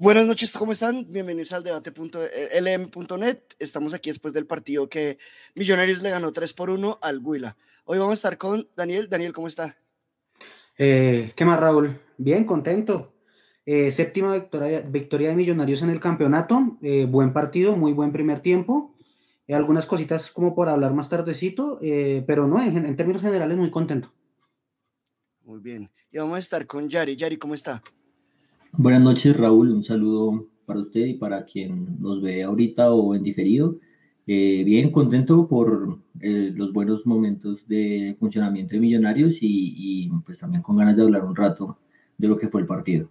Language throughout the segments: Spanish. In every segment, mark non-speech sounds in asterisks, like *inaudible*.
Buenas noches, ¿cómo están? Bienvenidos al debate.lm.net. Estamos aquí después del partido que Millonarios le ganó 3 por 1 al Huila. Hoy vamos a estar con Daniel. Daniel, ¿cómo está? Eh, ¿Qué más, Raúl? Bien, contento. Eh, séptima victoria, victoria de Millonarios en el campeonato. Eh, buen partido, muy buen primer tiempo. algunas cositas como por hablar más tardecito, pero no, en, en términos generales muy contento. Muy bien. Y vamos a estar con Yari. Yari, ¿cómo está? Buenas noches, Raúl. Un saludo para usted y para quien nos ve ahorita o en diferido. Eh, bien, contento por eh, los buenos momentos de funcionamiento de Millonarios y, pues también con ganas de hablar un rato de lo que fue el partido.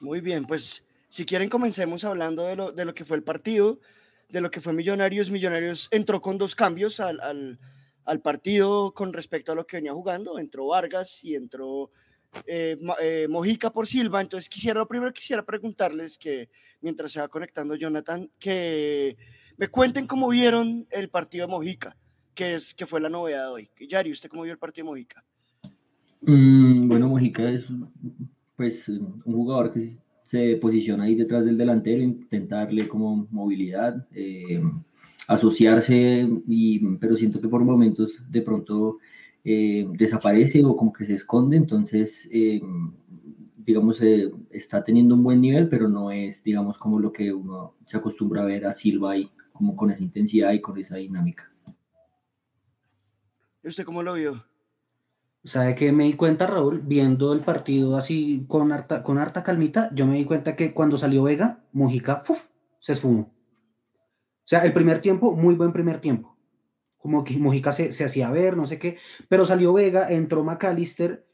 Muy bien, pues si quieren comencemos hablando de lo, de lo que fue el partido, de lo que fue Millonarios. Millonarios entró con dos cambios al, al, al partido con respecto a lo que venía jugando. Entró Vargas y entró eh, eh, Mojica por Silva. Entonces quisiera, lo primero quisiera preguntarles que mientras se va conectando Jonathan, que me cuenten cómo vieron el partido de Mojica, que, es, que fue la novedad de hoy. Yari, ¿usted cómo vio el partido de Mojica? Mm, bueno, Mojica es pues un jugador que se posiciona ahí detrás del delantero, intentarle como movilidad, eh, asociarse, y, pero siento que por momentos de pronto eh, desaparece o como que se esconde, entonces, eh, digamos, eh, está teniendo un buen nivel, pero no es, digamos, como lo que uno se acostumbra a ver a Silva ahí, como con esa intensidad y con esa dinámica. ¿Y usted cómo lo vio? ¿Sabe que me di cuenta, Raúl? Viendo el partido así con harta, con harta calmita, yo me di cuenta que cuando salió Vega, Mujica se esfumó. O sea, el primer tiempo, muy buen primer tiempo como que Mojica se, hacía ver, no sé qué, pero salió Vega, entró McAllister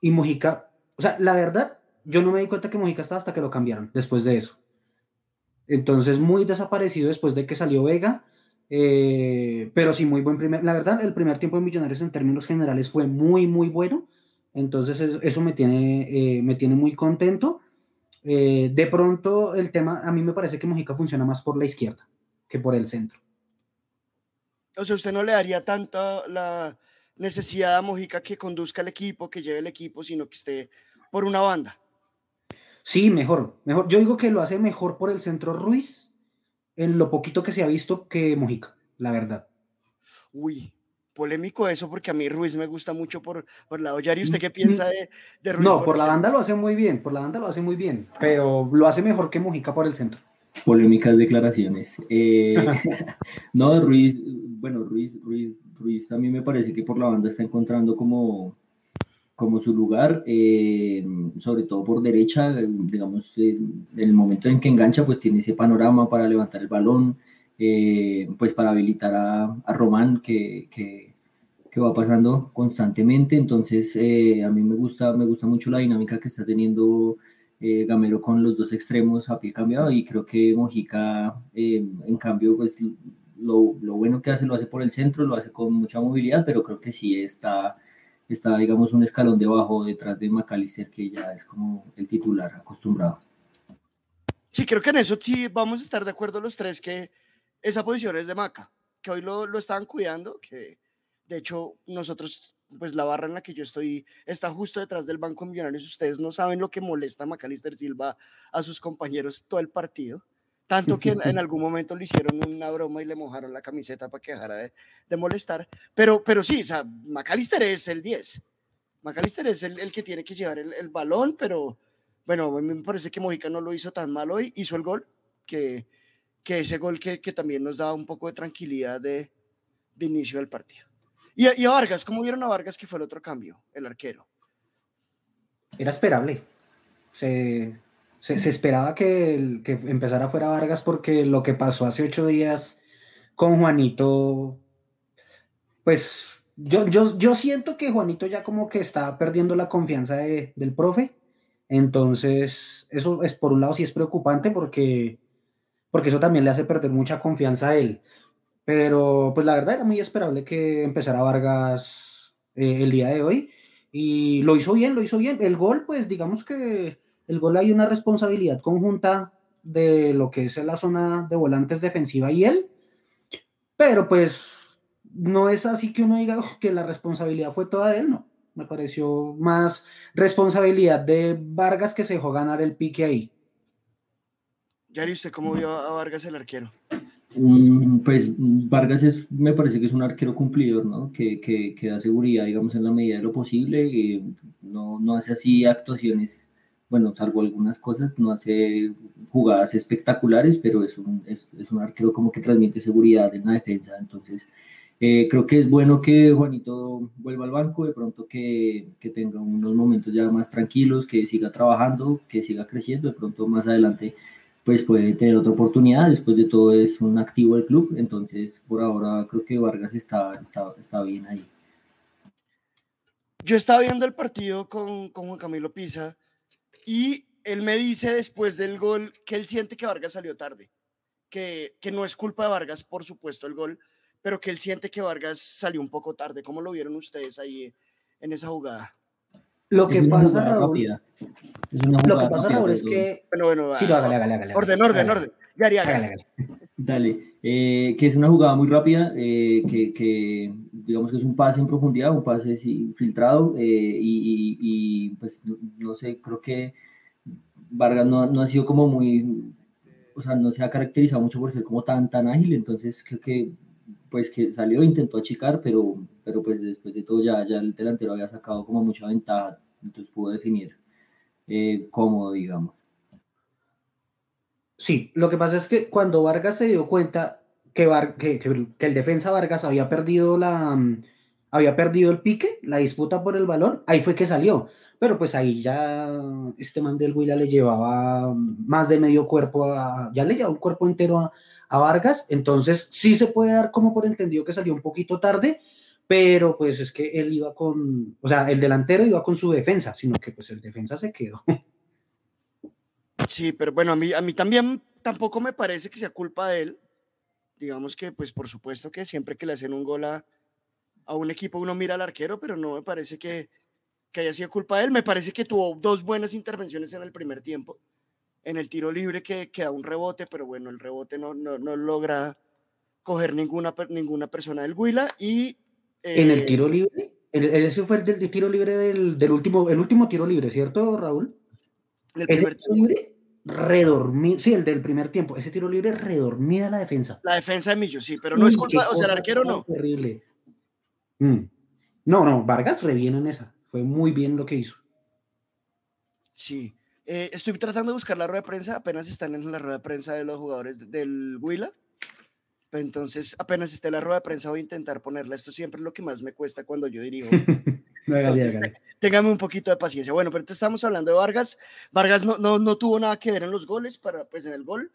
y Mojica, o sea, la verdad, yo no me di cuenta que Mojica estaba hasta que lo cambiaron después de eso. Entonces, muy desaparecido después de que salió Vega, eh, pero sí, muy buen primer, la verdad, el primer tiempo de Millonarios en términos generales fue muy, muy bueno, entonces eso, me, tiene, eh, me tiene muy contento. Eh, de pronto, el tema, a mí me parece que Mojica funciona más por la izquierda que por el centro. O sea, usted no le daría tanta la necesidad a Mojica que conduzca el equipo, que lleve el equipo, sino que esté por una banda. Sí, mejor, mejor. Yo digo que lo hace mejor por el centro Ruiz, en lo poquito que se ha visto que Mojica, la verdad. Uy, polémico eso, porque a mí Ruiz me gusta mucho por, por la ¿Y ¿Usted qué piensa de, de Ruiz? No, por, la banda lo hace muy bien, por la banda lo hace muy bien, pero lo hace mejor que Mojica por el centro. Polémicas declaraciones. Eh, *laughs* *laughs* no, Ruiz, bueno, Ruiz, Ruiz, Ruiz a mí me parece que por la banda está encontrando como, como su lugar, eh, sobre todo por derecha, digamos, en el momento en que engancha, pues tiene ese panorama para levantar el balón, eh, pues para habilitar a, a Román, que, que, que, va pasando constantemente. Entonces, eh, a mí me gusta, me gusta mucho la dinámica que está teniendo Gamero con los dos extremos a pie cambiado y creo que Mojica, en cambio, pues lo, lo, bueno que hace lo hace por el centro, lo hace con mucha movilidad, pero creo que sí está, está digamos, un escalón debajo detrás de McAllister, que ya es como el titular acostumbrado. Sí, creo que en eso sí vamos a estar de acuerdo los tres, que esa posición es de Maca, que hoy lo, lo estaban cuidando, que de hecho nosotros, pues la barra en la que yo estoy está justo detrás del Banco Millonarios. Ustedes no saben lo que molesta a Macalister Silva a sus compañeros todo el partido. Tanto que en, *laughs* algún momento le hicieron una broma y le mojaron la camiseta para que dejara de, molestar. Pero, pero sí, o sea, McAllister es el 10. McAllister es el, el que tiene que llevar el, el, balón, pero bueno, me parece que Mojica no lo hizo tan mal hoy. Hizo el gol, que, que ese gol que, que también nos da un poco de tranquilidad de, de inicio del partido. Y, a Vargas, ¿cómo vieron a Vargas que fue el otro cambio, el arquero? Era esperable. Se, se, esperaba que, que empezara fuera Vargas porque lo que pasó hace ocho días con Juanito, pues yo, yo, yo siento que Juanito ya como que está perdiendo la confianza del profe. Entonces, eso es por un lado sí es preocupante porque, porque eso también le hace perder mucha confianza a él. Pero pues la verdad era muy esperable que empezara Vargas eh, el día de hoy. Y lo hizo bien, lo hizo bien. El gol, pues digamos que el gol hay una responsabilidad conjunta de lo que es la zona de volantes defensiva y él, pero pues no es así que uno diga que la responsabilidad fue toda de él, no. Me pareció más responsabilidad de Vargas que se dejó ganar el pique ahí. Yari, ¿usted cómo vio a Vargas el arquero? Mm, pues Vargas es, me parece que es un arquero cumplidor, ¿no? Que, que, que da seguridad, digamos, en la medida de lo posible. Y no, no hace así actuaciones, bueno, salvo algunas cosas, no hace jugadas espectaculares, pero es un, es, es un arquero como que transmite seguridad en la defensa. Entonces, eh, creo que es bueno que Juanito vuelva al banco, de pronto que, que, tenga unos momentos ya más tranquilos, que siga trabajando, que siga creciendo, de pronto más adelante pues puede tener otra oportunidad, después de todo es un activo del club, entonces por ahora creo que Vargas está, está, está bien ahí. Yo estaba viendo el partido con, con Juan Camilo Pisa y él me dice después del gol que él siente que Vargas salió tarde, que, que no es culpa de Vargas, por supuesto, el gol, pero que él siente que Vargas salió un poco tarde. ¿Cómo lo vieron ustedes ahí en esa jugada? Lo que pasa, Raúl, lo que pasa, Raúl, es que. Bueno, bueno, sí, hágale, hágale, hágale, Orden, orden, orden. Ya haría, hágale, Dale, eh, que es una jugada muy rápida, eh, que, que, digamos que es un pase en profundidad, un pase filtrado, eh, y, y, pues no, sé, creo que Vargas no, no, ha sido como muy, o sea, no se ha caracterizado mucho por ser como tan, tan ágil, entonces creo que pues que salió, intentó achicar, pero, pero pues después de todo ya, ya el delantero había sacado como mucha ventaja, entonces pudo definir eh, cómodo, digamos. Sí, lo que pasa es que cuando Vargas se dio cuenta que, que, el defensa Vargas había perdido la había perdido el pique, la disputa por el balón, ahí fue que salió. Pero pues ahí ya este man del Huila le llevaba más de medio cuerpo, a, ya le llevaba un cuerpo entero a, a Vargas, entonces sí se puede dar como por entendido que salió un poquito tarde, pero pues es que él iba con, o sea, el delantero iba con su defensa, sino que pues el defensa se quedó. Sí, pero bueno, a mí, a mí también tampoco me parece que sea culpa de él. Digamos que, pues por supuesto que siempre que le hacen un gol a, a un equipo uno mira al arquero, pero no me parece que, que haya sido culpa de él. Me parece que tuvo dos buenas intervenciones en el primer tiempo en el tiro libre que queda un rebote, pero bueno, el rebote no, no, no logra coger ninguna, ninguna persona del Huila y... ¿En el eh, tiro libre? ese fue el del, tiro libre del, del, último, el último tiro libre, ¿cierto, Raúl? El primer tiro libre redormido, sí, el del primer tiempo, ese tiro libre redormida la defensa. La defensa de Millo, sí, pero no es culpa, o sea, el arquero no. Terrible. Mm. No, no, Vargas reviene en esa, fue muy bien lo que hizo. Sí, eh, estoy tratando de buscar la rueda de prensa, apenas están en la rueda de prensa de los jugadores del Huila. Entonces, apenas esté la rueda de prensa, voy a intentar ponerla. Esto siempre es lo que más me cuesta cuando yo dirijo. *laughs* entonces, téngame un poquito de paciencia. Bueno, pero entonces estamos hablando de Vargas. Vargas no, no, no tuvo nada que ver en los goles, para, pues en el gol.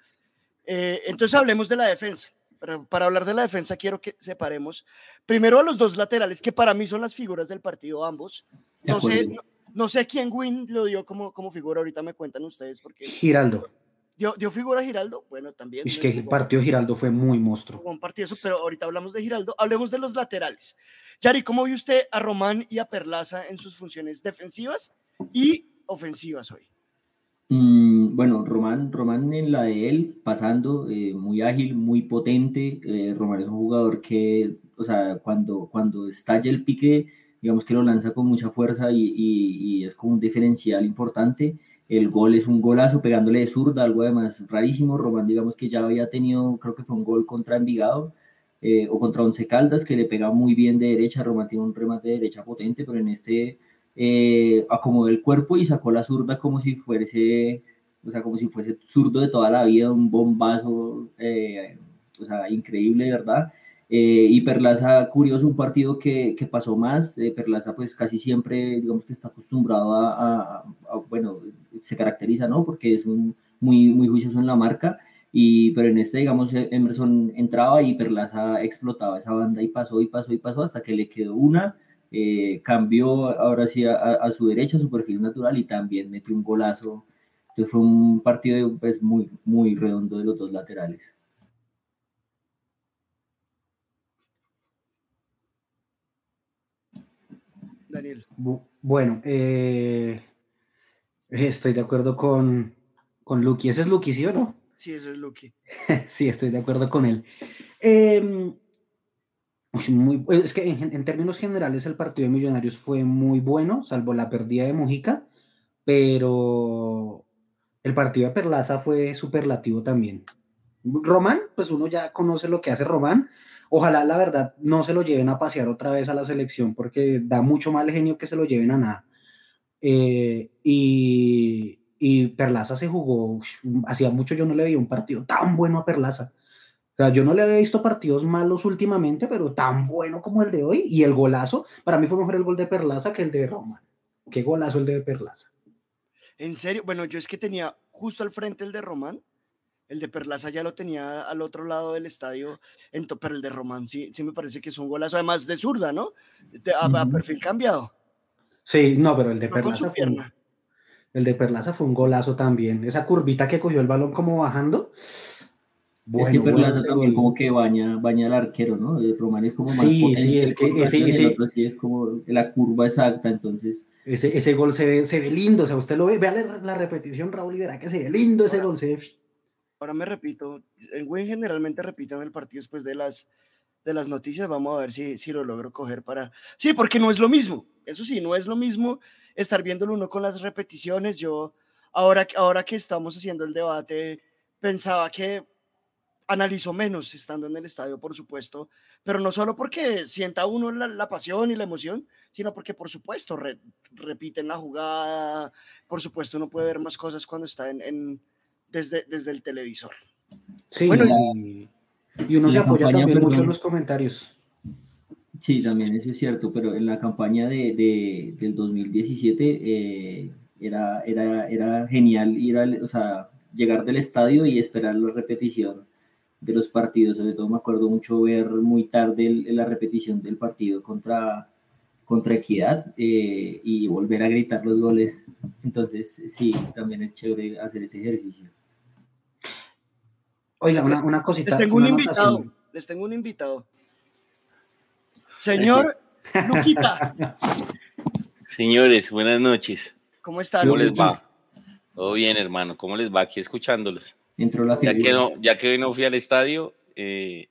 Eh, entonces, hablemos de la defensa. Para, para, hablar de la defensa, quiero que separemos primero a los dos laterales, que para mí son las figuras del partido, ambos. No sé, no sé quién Win lo dio como, como figura, ahorita me cuentan ustedes. Porque... Giraldo. ¿Dio, ¿Dio, figura Giraldo? Bueno, también. Es que el partido Giraldo fue muy monstruo. Un partido, pero ahorita hablamos de Giraldo. Hablemos de los laterales. Yari, ¿cómo vio usted a Román y a Perlaza en sus funciones defensivas y ofensivas hoy? Mm, bueno, Román, Román en la de él, pasando, eh, muy ágil, muy potente. Eh, Román es un jugador que, o sea, cuando, cuando estalla el pique, digamos que lo lanza con mucha fuerza y, y, es como un diferencial importante. El gol es un golazo pegándole de zurda, algo además rarísimo. Román, digamos que ya había tenido, creo que fue un gol contra Envigado eh, o contra Once Caldas, que le pega muy bien de derecha. Román tiene un remate de derecha potente, pero en este eh, acomodó el cuerpo y sacó la zurda como si fuese, o sea, como si fuese zurdo de toda la vida, un bombazo, eh, o sea, increíble, ¿verdad? Eh, y Perlaza, curioso, un partido que, que pasó más. Eh, Perlaza, pues casi siempre, digamos que está acostumbrado a, bueno, se caracteriza, ¿no? Porque es un, muy, muy juicioso en la marca. Y, pero en este, digamos, Emerson entraba y Perlaza explotaba esa banda y pasó y pasó y pasó hasta que le quedó una. Eh, cambió ahora sí a, a, su derecha, su perfil natural y también metió un golazo. Entonces fue un partido pues, muy, muy redondo de los dos laterales. Daniel. Bueno, eh, estoy de acuerdo con, con Lucky. ¿Ese es Lucky, sí o no? Sí, ese es Lucky. *laughs* sí, estoy de acuerdo con él. Em, muy, es que en, términos generales el partido de Millonarios fue muy bueno, salvo la pérdida de Mojica, pero el partido de Perlaza fue superlativo también. Román, pues uno ya conoce lo que hace Román. Ojalá, la verdad, no se lo lleven a pasear otra vez a la selección porque da mucho mal genio que se lo lleven a nada. Eh, y, y, Perlaza se jugó, hacía mucho yo no le veía un partido tan bueno a Perlaza. O sea, yo no le había visto partidos malos últimamente, pero tan bueno como el de hoy. Y el golazo, para mí fue mejor el gol de Perlaza que el de Roma. Qué golazo el de Perlaza. En serio, bueno, yo es que tenía justo al frente el de Román el de Perlaza ya lo tenía al otro lado del estadio, pero el de Román sí, sí me parece que es un golazo, además de zurda, ¿no? a, perfil cambiado. Sí, no, pero el de Perlaza fue un, el de Perlaza fue un golazo también. Esa curvita que cogió el balón como bajando. es que Perlaza también como que baña, baña al arquero, ¿no? El Román es como más sí, sí, es que ese, ese, sí es como la curva exacta, entonces. Ese, ese gol se ve, se ve lindo, o sea, usted lo ve, vea la, la repetición, Raúl, y verá que se ve lindo ese gol, se ve ahora me repito, en Win generalmente repito el partido después de las, de las noticias, vamos a ver si, si lo logro coger para... Sí, porque no es lo mismo, eso sí, no es lo mismo estar viéndolo uno con las repeticiones. Yo, ahora, ahora que estamos haciendo el debate, pensaba que analizo menos estando en el estadio, por supuesto, pero no solo porque sienta uno la, pasión y la emoción, sino porque, por supuesto, repiten la jugada, por supuesto, uno puede ver más cosas cuando está en desde, desde el televisor. Sí, bueno, y, uno se apoya también mucho en los comentarios. Sí, también eso es cierto, pero en la campaña de, de del 2017 eh, era, era, era genial ir o sea, llegar del estadio y esperar la repetición de los partidos. Sobre todo me acuerdo mucho ver muy tarde la repetición del partido contra, contra Equidad eh, y volver a gritar los goles. Entonces, sí, también es chévere hacer ese ejercicio. Oiga, una, cosita. Les tengo un invitado. Les tengo un invitado. Señor *laughs* Luquita. Señores, buenas noches. ¿Cómo están? ¿Cómo les va? Todo bien, hermano. ¿Cómo les va aquí escuchándolos? Entró la ya que, no, ya que hoy no fui al estadio, eh,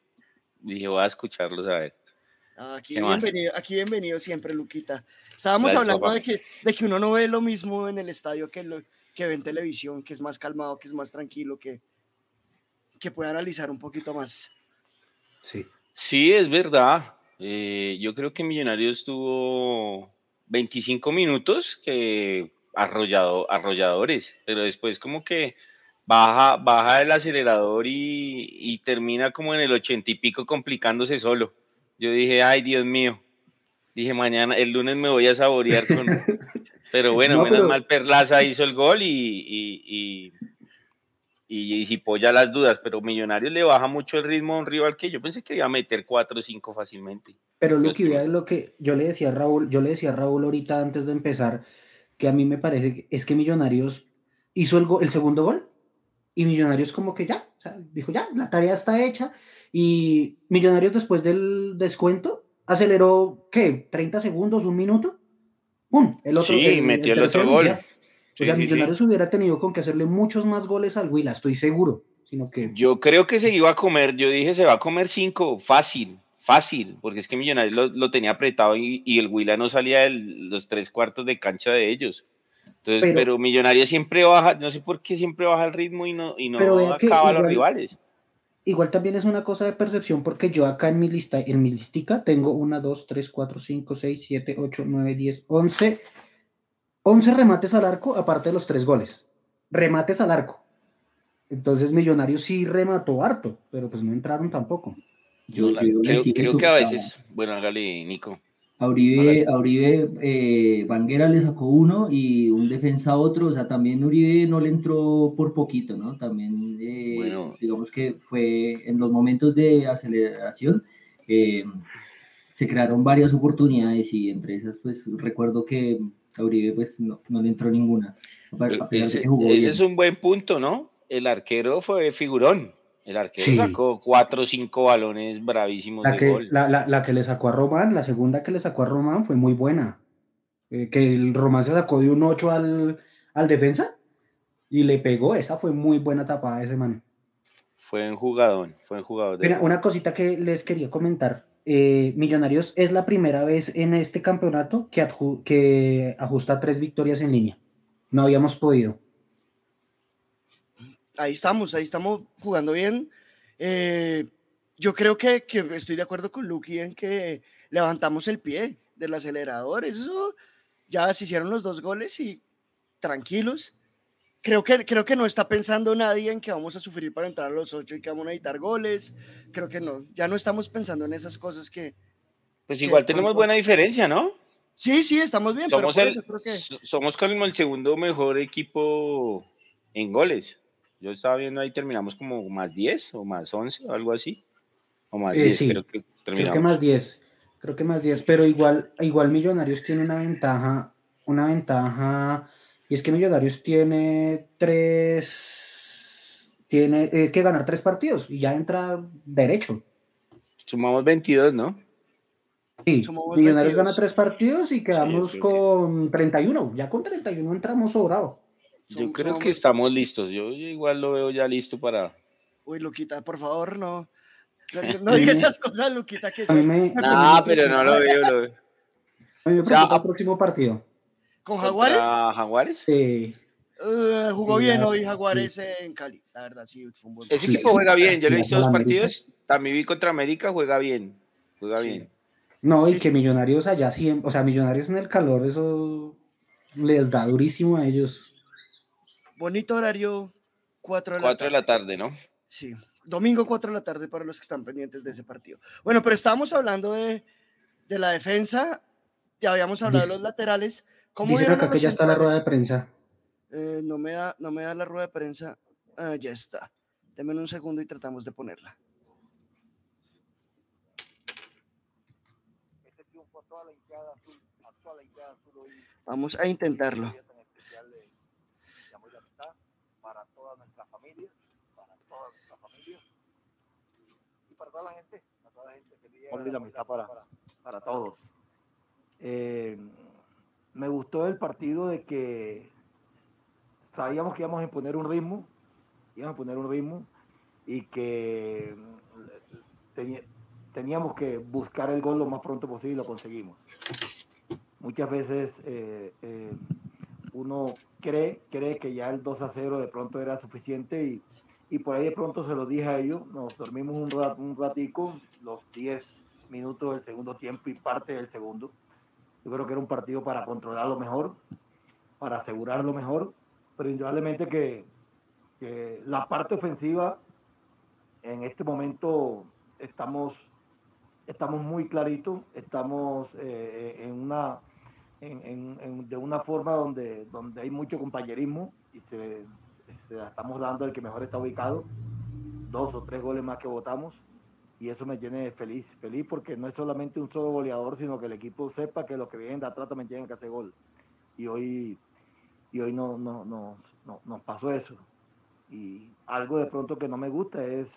dije, voy a escucharlos a ver. Ah, aquí, bienvenido, aquí bienvenido siempre, Luquita. Estábamos hablando de que, de que uno no ve lo mismo en el estadio que, lo, que ve en televisión, que es más calmado, que es más tranquilo, que, que pueda analizar un poquito más. Sí. Sí, es verdad. Eh, yo creo que Millonarios tuvo 25 minutos que arrollado, arrolladores, pero después como que baja, baja el acelerador y, termina como en el ochenta y pico complicándose solo. Yo dije, ay Dios mío, dije mañana, el lunes me voy a saborear con... *laughs* pero bueno, menos mal Perlaza hizo el gol y y, si polla las dudas, pero Millonarios le baja mucho el ritmo a un rival que yo pensé que iba a meter 4 o 5 fácilmente. Pero lo que es lo que yo le decía a Raúl, yo le decía a Raúl ahorita antes de empezar, que a mí me parece que es que Millonarios hizo el, el segundo gol y Millonarios como que ya, o sea, dijo ya, la tarea está hecha y Millonarios después del descuento aceleró, ¿qué? ¿30 segundos, un minuto? ¡Pum! El otro, sí, metió el, otro gol o sea, Millonarios hubiera tenido con que hacerle muchos más goles al Huila, estoy seguro. Sino que... Yo creo que se iba a comer, yo dije se va a comer cinco, fácil, fácil, porque es que Millonarios lo, tenía apretado y, el Huila no salía de los tres cuartos de cancha de ellos. Entonces, pero, Millonarios siempre baja, no sé por qué siempre baja el ritmo y no, y no acaba a los rivales. Igual también es una cosa de percepción, porque yo acá en mi lista, en mi listica, tengo una, dos, tres, cuatro, cinco, seis, siete, ocho, nueve, diez, once 11 remates al arco, aparte de los tres goles. Remates al arco. Entonces Millonarios sí remató harto, pero pues no entraron tampoco. Yo, creo, que a veces, bueno, hágale, Nico. A Uribe, eh, Vanguera le sacó uno y un defensa otro, o sea, también Uribe no le entró por poquito, ¿no? También, eh, digamos que fue en los momentos de aceleración, eh, se crearon varias oportunidades y entre esas, pues recuerdo que a Uribe pues no, le entró ninguna. ese, es un buen punto, ¿no? El arquero fue figurón. El arquero sacó cuatro o cinco balones bravísimos la que, La, que le sacó a Román, la segunda que le sacó a Román fue muy buena. Eh, que el Román se sacó de un 8 al, al defensa y le pegó. Esa fue muy buena tapada ese man. Fue en jugador, fue en jugador. Mira, una cosita que les quería comentar. Eh, Millonarios es la primera vez en este campeonato que, que ajusta tres victorias en línea. No habíamos podido. ahí estamos, ahí estamos jugando bien. Eh, yo creo que, que, estoy de acuerdo con Lucky en que levantamos el pie del acelerador. Eso ya se hicieron los dos goles y tranquilos. Creo que, creo que no está pensando nadie en que vamos a sufrir para entrar a los ocho y que vamos a editar goles. Creo que no. Ya no estamos pensando en esas cosas que. Pues igual tenemos buena diferencia, ¿no? Sí, sí, estamos bien. Somos, el, somos como el segundo mejor equipo en goles. Yo estaba viendo ahí, terminamos como más 10 o más 11 o algo así. O más 10, eh, creo que terminamos. Creo que más 10. Creo que más 10, pero igual, igual Millonarios tiene una ventaja, una ventaja, y es que Millonarios tiene tres, tiene eh, que ganar tres partidos y ya entra derecho. Sumamos 22, ¿no? Sí, Millonarios gana tres partidos y quedamos con 31. Ya con 31 entramos sobrado. Yo creo que estamos listos. Yo, igual lo veo ya listo para. Uy, Luquita, por favor, no. No, digas esas cosas, Luquita, que No, pero no lo veo, lo veo. A mí me preocupa el próximo partido. ¿Con Jaguares? Jaguares? Sí. Uh, jugó bien hoy Jaguares en Cali, la verdad, sí. Fue un buen Ese equipo juega bien, yo le he visto dos partidos, también vi contra América, juega bien, juega bien. No, y que Millonarios allá siempre, o sea, Millonarios en el calor, eso les da durísimo a ellos. Bonito horario, 4 de, la, tarde. de la tarde, ¿no? Sí, domingo 4 de la tarde para los que están pendientes de ese partido. Bueno, pero estábamos hablando de, de la defensa, ya habíamos hablado de los laterales. ¿Cómo Dicen acá que ya está la rueda de prensa. Eh, no, me da, no me da la rueda de prensa. Ah, ya está. Denme un segundo y tratamos de ponerla. Vamos a intentarlo. Para toda nuestra familia, para toda nuestra familia y para toda la gente, para toda la gente que la amistad para, para todos. Eh, me gustó el partido de que sabíamos que íbamos a imponer un ritmo, íbamos a poner un ritmo y que teníamos que buscar el gol lo más pronto posible y lo conseguimos muchas veces eh, eh, uno cree, cree que ya el 2 a 0 de pronto era suficiente y, y por ahí de pronto se lo dije a ellos, nos dormimos un, rat, un ratico, los 10 minutos del segundo tiempo y parte del segundo. Yo creo que era un partido para controlarlo mejor, para asegurarlo mejor, pero indudablemente que, la parte ofensiva en este momento estamos estamos muy claritos, estamos eh, en una en, de una forma donde, donde hay mucho compañerismo y se, estamos dando el que mejor está ubicado, dos o tres goles más que votamos y eso me tiene feliz, feliz porque no es solamente un solo goleador, sino que el equipo sepa que los que vienen de atrás también tienen que hacer gol. Y hoy, y hoy no, no, no, no, nos pasó eso. Y algo de pronto que no me gusta es,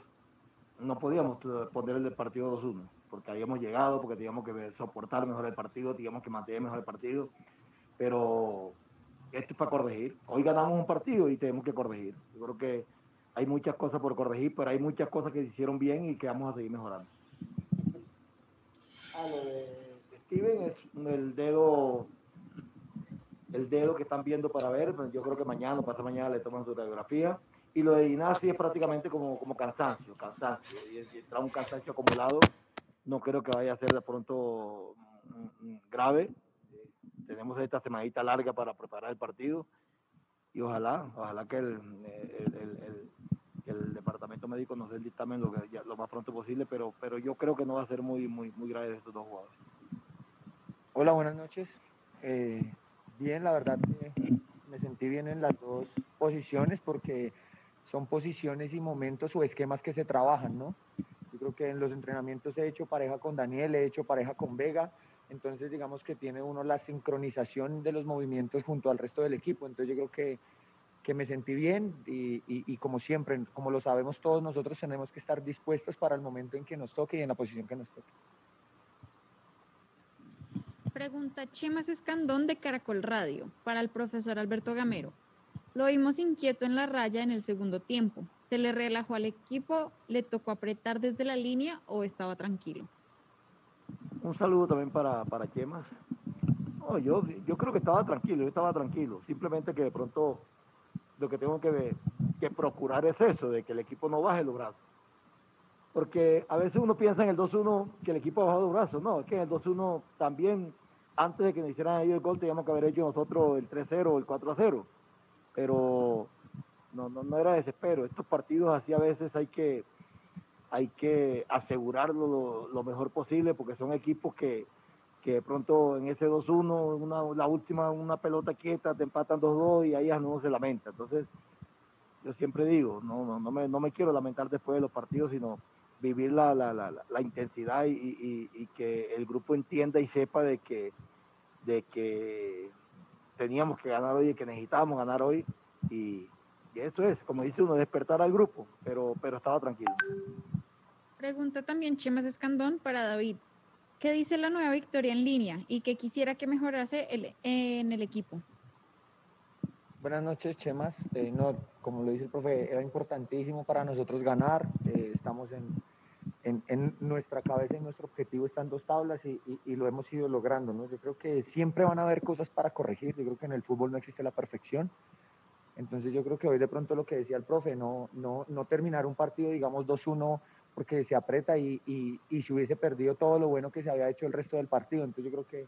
no podíamos poner el partido 2-1 porque habíamos llegado, porque teníamos que soportar mejor el partido, teníamos que mantener mejor el partido, pero esto es para corregir. Hoy ganamos un partido y tenemos que corregir. Yo creo que hay muchas cosas por corregir, pero hay muchas cosas que se hicieron bien y que vamos a seguir mejorando. A lo de Steven es el dedo el dedo que están viendo para ver, yo creo que mañana o pasado mañana le toman su radiografía. Y lo de Inasi es prácticamente como, como cansancio, cansancio. Y, y trae un cansancio acumulado no creo que vaya a ser de pronto mm, mm, grave. tenemos esta semanita larga para preparar el partido y ojalá, ojalá que el, el, departamento médico nos dé el dictamen lo, lo, más pronto posible, pero, pero yo creo que no va a ser muy, muy, muy grave de estos dos jugadores. Hola, buenas noches. Eh, bien, la verdad me sentí bien en las dos posiciones porque son posiciones y momentos o esquemas que se trabajan, ¿no? creo que en los entrenamientos he hecho pareja con Daniel, he hecho pareja con Vega, entonces digamos que tiene uno la sincronización de los movimientos junto al resto del equipo, entonces yo creo que, que me sentí bien y, y, como siempre, como lo sabemos todos, nosotros tenemos que estar dispuestos para el momento en que nos toque y en la posición que nos toque. Pregunta Chemas Escandón de Caracol Radio para el profesor Alberto Gamero. Lo vimos inquieto en la raya en el segundo tiempo se le relajó al equipo, le tocó apretar desde la línea o estaba tranquilo. Un saludo también para, para Chemas. yo, yo creo que estaba tranquilo, yo estaba tranquilo. Simplemente que de pronto lo que tengo que, que procurar es eso, de que el equipo no baje los brazos. Porque a veces uno piensa en el 2-1 que el equipo ha bajado los brazos. No, es que en el 2-1 también, antes de que nos hicieran ellos el gol, teníamos que haber hecho nosotros el 3-0 o el 4-0. Pero no, no, no era desespero. Estos partidos así a veces hay que, hay que asegurarlo lo, mejor posible porque son equipos que, que de pronto en ese 2-1, la última, una pelota quieta, te empatan 2-2 y ahí no se lamenta. Entonces, yo siempre digo, no, no, no, me, no me quiero lamentar después de los partidos, sino vivir la, la, la, la intensidad y, y, que el grupo entienda y sepa de que, de que teníamos que ganar hoy y que necesitábamos ganar hoy. Y, y eso es, como dice uno, despertar al grupo, pero, pero estaba tranquilo. Pregunta también Chemas Escandón para David. ¿Qué dice la nueva victoria en línea y qué quisiera que mejorase el, en el equipo? Buenas noches, Chemas. Eh, no, como lo dice el profe, era importantísimo para nosotros ganar. Eh, estamos en, en, en, nuestra cabeza y nuestro objetivo están dos tablas y, y, y, lo hemos ido logrando. ¿no? Yo creo que siempre van a haber cosas para corregir. Yo creo que en el fútbol no existe la perfección. Entonces yo creo que hoy de pronto lo que decía el profe, no, no, no terminar un partido, digamos, 2-1 porque se aprieta y, y, y se hubiese perdido todo lo bueno que se había hecho el resto del partido. Entonces yo creo que,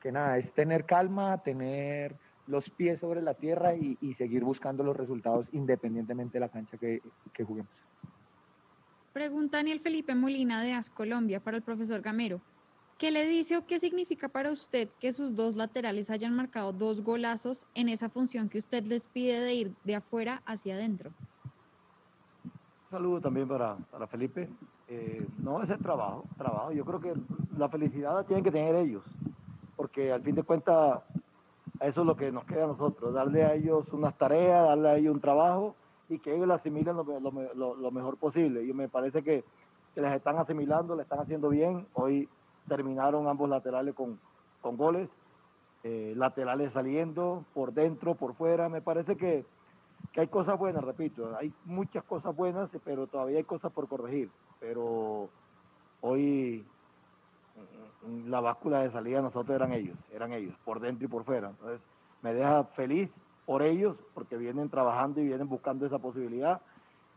que nada, es tener calma, tener los pies sobre la tierra y, seguir buscando los resultados independientemente de la cancha que, que juguemos. Pregunta Daniel Felipe Molina de AS Colombia para el profesor Gamero. ¿Qué le dice o qué significa para usted que sus dos laterales hayan marcado dos golazos en esa función que usted les pide de ir de afuera hacia adentro? Saludo también para, para Felipe. Eh, no, es el trabajo, trabajo. Yo creo que la felicidad la tienen que tener ellos, porque al fin de cuentas eso es lo que nos queda a nosotros, darle a ellos unas tareas, darle a ellos un trabajo y que ellos la asimilen lo mejor posible. Y me parece que, que les están asimilando, le están haciendo bien. Hoy terminaron ambos laterales con, con goles, eh, laterales saliendo por dentro, por fuera. Me parece que, que, hay cosas buenas, repito, hay muchas cosas buenas, pero todavía hay cosas por corregir. Pero hoy la báscula de salida nosotros eran ellos, eran ellos, por dentro y por fuera. Entonces me deja feliz por ellos, porque vienen trabajando y vienen buscando esa posibilidad,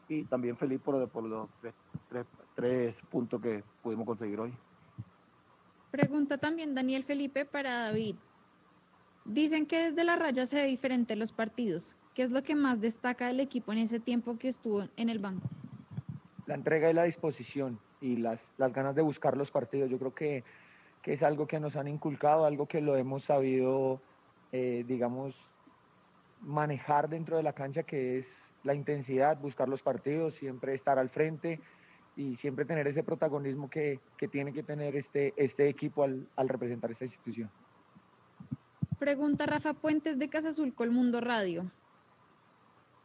y también feliz por, por los tres, tres, tres puntos que pudimos conseguir hoy. Pregunta también Daniel Felipe para David. Dicen que desde la raya se ve diferente los partidos. ¿Qué es lo que más destaca del equipo en ese tiempo que estuvo en el banco? La entrega y la disposición y las, las ganas de buscar los partidos. Yo creo que, que, es algo que nos han inculcado, algo que lo hemos sabido, eh, digamos, manejar dentro de la cancha, que es la intensidad, buscar los partidos, siempre estar al frente y siempre tener ese protagonismo que, que tiene que tener este, este equipo al, al, representar esta institución. Pregunta Rafa Puentes de Casa Azul Colmundo Radio.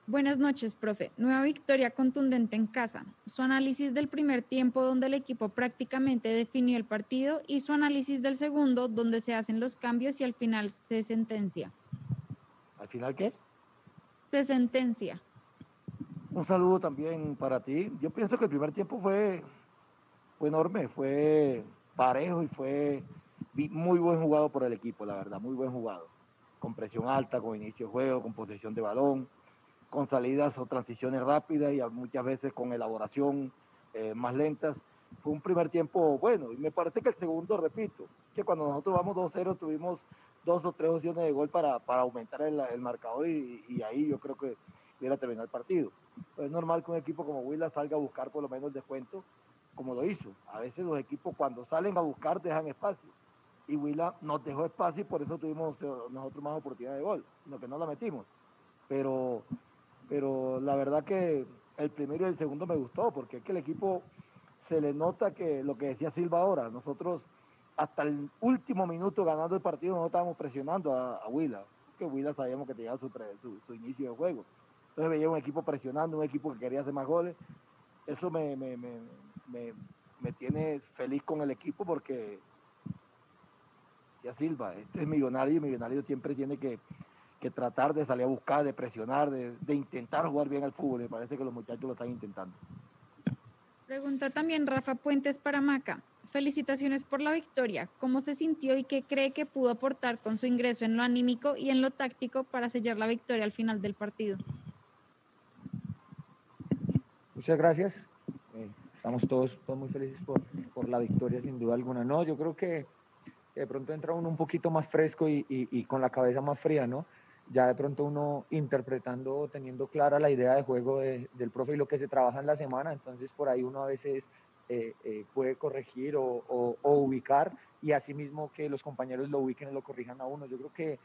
Buenas noches, profe. Nueva victoria contundente en casa. Su análisis del primer tiempo donde el equipo prácticamente definió el partido y su análisis del segundo donde se hacen los cambios y al final se sentencia. ¿Al final qué? Se sentencia. Un saludo también para ti. Yo pienso que el primer tiempo fue, fue enorme, fue parejo y fue muy buen jugado por el equipo, la verdad, muy buen jugado. Con presión alta, con inicio de juego, con posesión de balón con salidas o transiciones rápidas y muchas veces con elaboración eh, más lentas. Fue un primer tiempo bueno y me parece que el segundo, repito, que cuando nosotros vamos 2-0 tuvimos dos o tres opciones de gol para, para aumentar el, el marcador y, ahí yo creo que hubiera terminado el partido. Es normal que un equipo como Huila salga a buscar por lo menos el descuento como lo hizo. A veces los equipos cuando salen a buscar dejan espacio y Huila nos dejó espacio y por eso tuvimos eh, nosotros más oportunidad de gol, sino que no la metimos. Pero pero la verdad que el primero y el segundo me gustó, porque es que el equipo se le nota que lo que decía Silva ahora, nosotros hasta el último minuto ganando el partido no estábamos presionando a, a Huila, que Huila sabíamos que tenía su, su, su, inicio de juego. Entonces veía un equipo presionando, un equipo que quería hacer más goles. Eso me, me, me, me, me tiene feliz con el equipo porque ya Silva, este es millonario y millonario siempre tiene que que tratar de salir a buscar, de presionar, de, de, intentar jugar bien al fútbol. Me parece que los muchachos lo están intentando. Pregunta también Rafa Puentes para Maca. felicitaciones por la victoria. ¿Cómo se sintió y qué cree que pudo aportar con su ingreso en lo anímico y en lo táctico para sellar la victoria al final del partido? Muchas gracias. Eh, estamos todos, todos muy felices por, por, la victoria, sin duda alguna. No, yo creo que de pronto entra uno un poquito más fresco y, y, y con la cabeza más fría, ¿no? Ya de pronto uno interpretando, teniendo clara la idea de juego del profe y lo que se trabaja en la semana, entonces por ahí uno a veces eh, eh, puede corregir o, ubicar y asimismo que los compañeros lo ubiquen y lo corrijan a uno. Yo creo que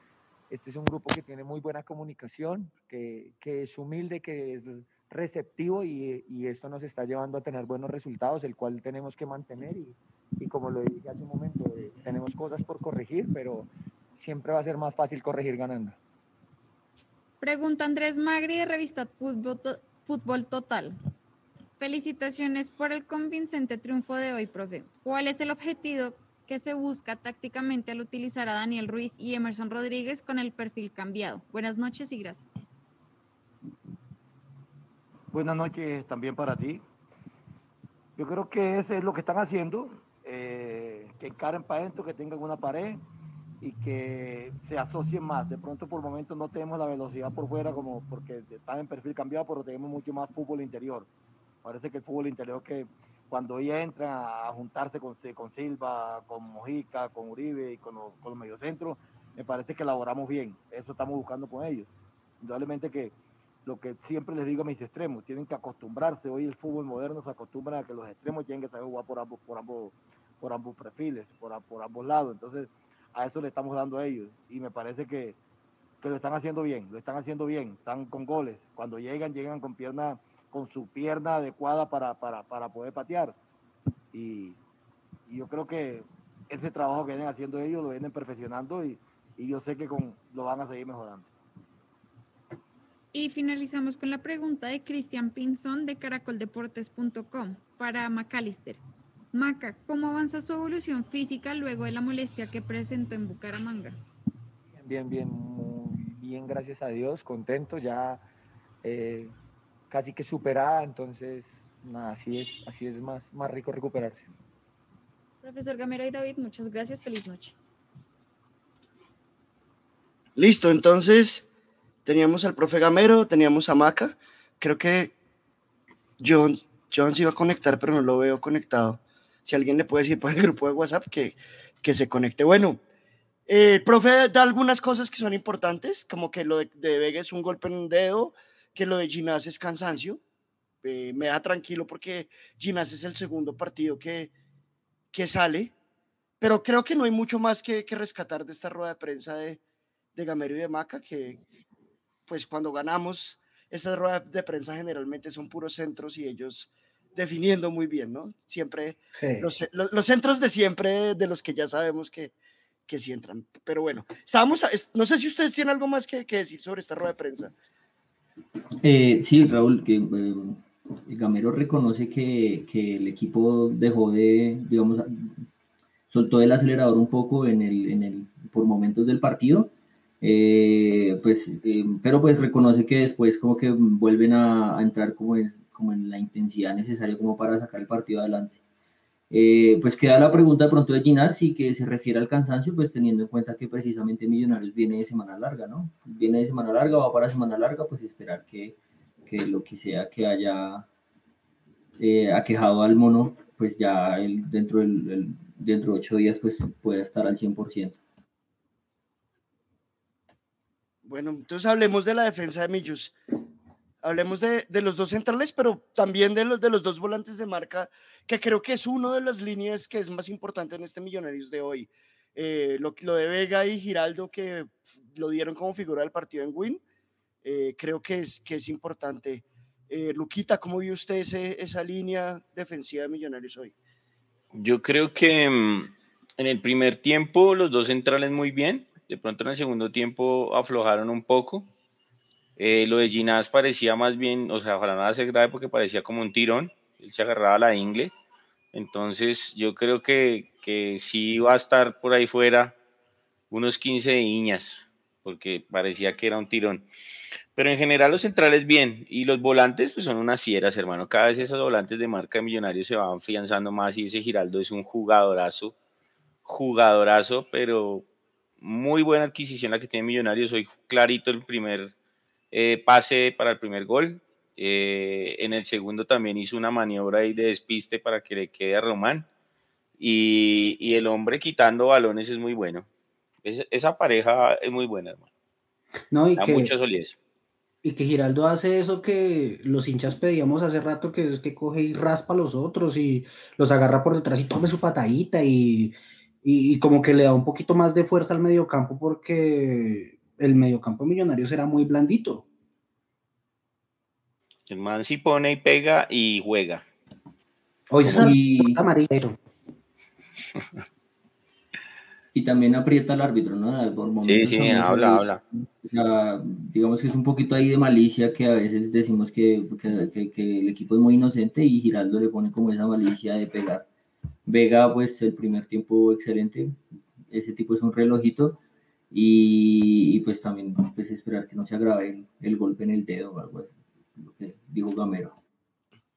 este es un grupo que tiene muy buena comunicación, que, es humilde, que es receptivo y, esto nos está llevando a tener buenos resultados, el cual tenemos que mantener y, y como lo dije hace un momento, eh, tenemos cosas por corregir, pero siempre va a ser más fácil corregir ganando. Pregunta Andrés Magri de revista Fútbol, Total. Felicitaciones por el convincente triunfo de hoy, profe. ¿Cuál es el objetivo que se busca tácticamente al utilizar a Daniel Ruiz y Emerson Rodríguez con el perfil cambiado? Buenas noches y gracias. Buenas noches también para ti. Yo creo que ese es lo que están haciendo, eh, que encaren para adentro, que tengan una pared, y que se asocien más. De pronto por momentos no tenemos la velocidad por fuera como porque están en perfil cambiado, pero tenemos mucho más fútbol interior. Parece que el fútbol interior que cuando ella entra a juntarse con, con Silva, con Mojica, con Uribe y con, con los me parece que elaboramos bien. Eso estamos buscando con ellos. Indudablemente que lo que siempre les digo a mis extremos, tienen que acostumbrarse. Hoy el fútbol moderno se acostumbra a que los extremos tienen que saber jugar por ambos, por ambos, por ambos perfiles, por, por ambos lados. Entonces, a eso le estamos dando a ellos. Y me parece que, lo están haciendo bien, lo están haciendo bien, están con goles. Cuando llegan, llegan con pierna, con su pierna adecuada para, poder patear. Y, yo creo que ese trabajo que vienen haciendo ellos lo vienen perfeccionando y, yo sé que con, lo van a seguir mejorando. Y finalizamos con la pregunta de Cristian Pinzón de caracoldeportes.com para McAllister. Maca, ¿cómo avanza su evolución física luego de la molestia que presentó en Bucaramanga? Bien, bien, muy bien, gracias a Dios, contento, ya eh, casi que superada, entonces nada, así es, así es más, más rico recuperarse. Profesor Gamero y David, muchas gracias, feliz noche. Listo, entonces teníamos al profe Gamero, teníamos a Maca, creo que John, John se iba a conectar, pero no lo veo conectado si alguien le puede decir por el grupo de WhatsApp que, que se conecte. Bueno, eh, el profe da algunas cosas que son importantes, como que lo de, de Vega es un golpe en un dedo, que lo de Ginás es cansancio. Eh, me da tranquilo porque Ginás es el segundo partido que, que sale, pero creo que no hay mucho más que, que rescatar de esta rueda de prensa de, de Gamero y de Maca, que pues cuando ganamos, esas ruedas de prensa generalmente son puros centros y ellos definiendo muy bien, ¿no? Siempre los, los, centros de siempre, de los que ya sabemos que, que sí entran. Pero bueno, estábamos, no sé si ustedes tienen algo más que, que decir sobre esta rueda de prensa. Eh, sí, Raúl, que eh, Gamero reconoce que, que, el equipo dejó de, digamos, soltó el acelerador un poco en el, en el, por momentos del partido. Eh, pues, pero pues reconoce que después como que vuelven a, a entrar como es, como en la intensidad necesaria como para sacar el partido adelante. Eh, pues queda la pregunta de pronto de y que se refiere al cansancio, pues teniendo en cuenta que precisamente Millonarios viene de semana larga, ¿no? Viene de semana larga, va para semana larga, pues esperar que, que lo que sea que haya eh, aquejado al mono, pues ya el, dentro, del, dentro de ocho días pues pueda estar al 100%. Bueno, entonces hablemos de la defensa de Millos hablemos de, de, los dos centrales, pero también de los, de los dos volantes de marca, que creo que es uno de las líneas que es más importante en este Millonarios de hoy. Eh, lo, lo, de Vega y Giraldo, que lo dieron como figura del partido en Win, eh, creo que es, que es importante. Eh, Luquita, ¿cómo vio usted ese, esa línea defensiva de Millonarios hoy? Yo creo que mm, en el primer tiempo los dos centrales muy bien, de pronto en el segundo tiempo aflojaron un poco eh, lo de Ginás parecía más bien, o sea, ojalá nada se grave porque parecía como un tirón, él se agarraba la ingle. Entonces, yo creo que, que sí va a estar por ahí fuera unos 15 de Iñas, porque parecía que era un tirón. Pero en general los centrales bien. Y los volantes pues son unas fieras, hermano. Cada vez esos volantes de marca de Millonarios se van afianzando más y ese Giraldo es un jugadorazo. Jugadorazo, pero muy buena adquisición la que tiene Millonarios. Hoy clarito el primer eh, pase para el primer gol. Eh, en el segundo también hizo una maniobra ahí de despiste para que le quede a Román. Y, el hombre quitando balones es muy bueno. esa pareja es muy buena, hermano. No, y da que, mucha solidez. Y que Giraldo hace eso que los hinchas pedíamos hace rato, que es que coge y raspa a los otros y los agarra por detrás y tome su patadita y, y, como que le da un poquito más de fuerza al mediocampo porque el mediocampo millonario será muy blandito. El man sí pone y pega y juega. Hoy se amarillo. y también aprieta al árbitro, ¿no? Por sí, sí, habla, habla. digamos que es un poquito ahí de malicia que a veces decimos que, que, que, el equipo es muy inocente y Giraldo le pone como esa malicia de pegar. Vega, pues el primer tiempo excelente, ese tipo es un relojito y, pues también pues, esperar que no se agrave el, el, golpe en el dedo o algo así, lo que dijo Gamero.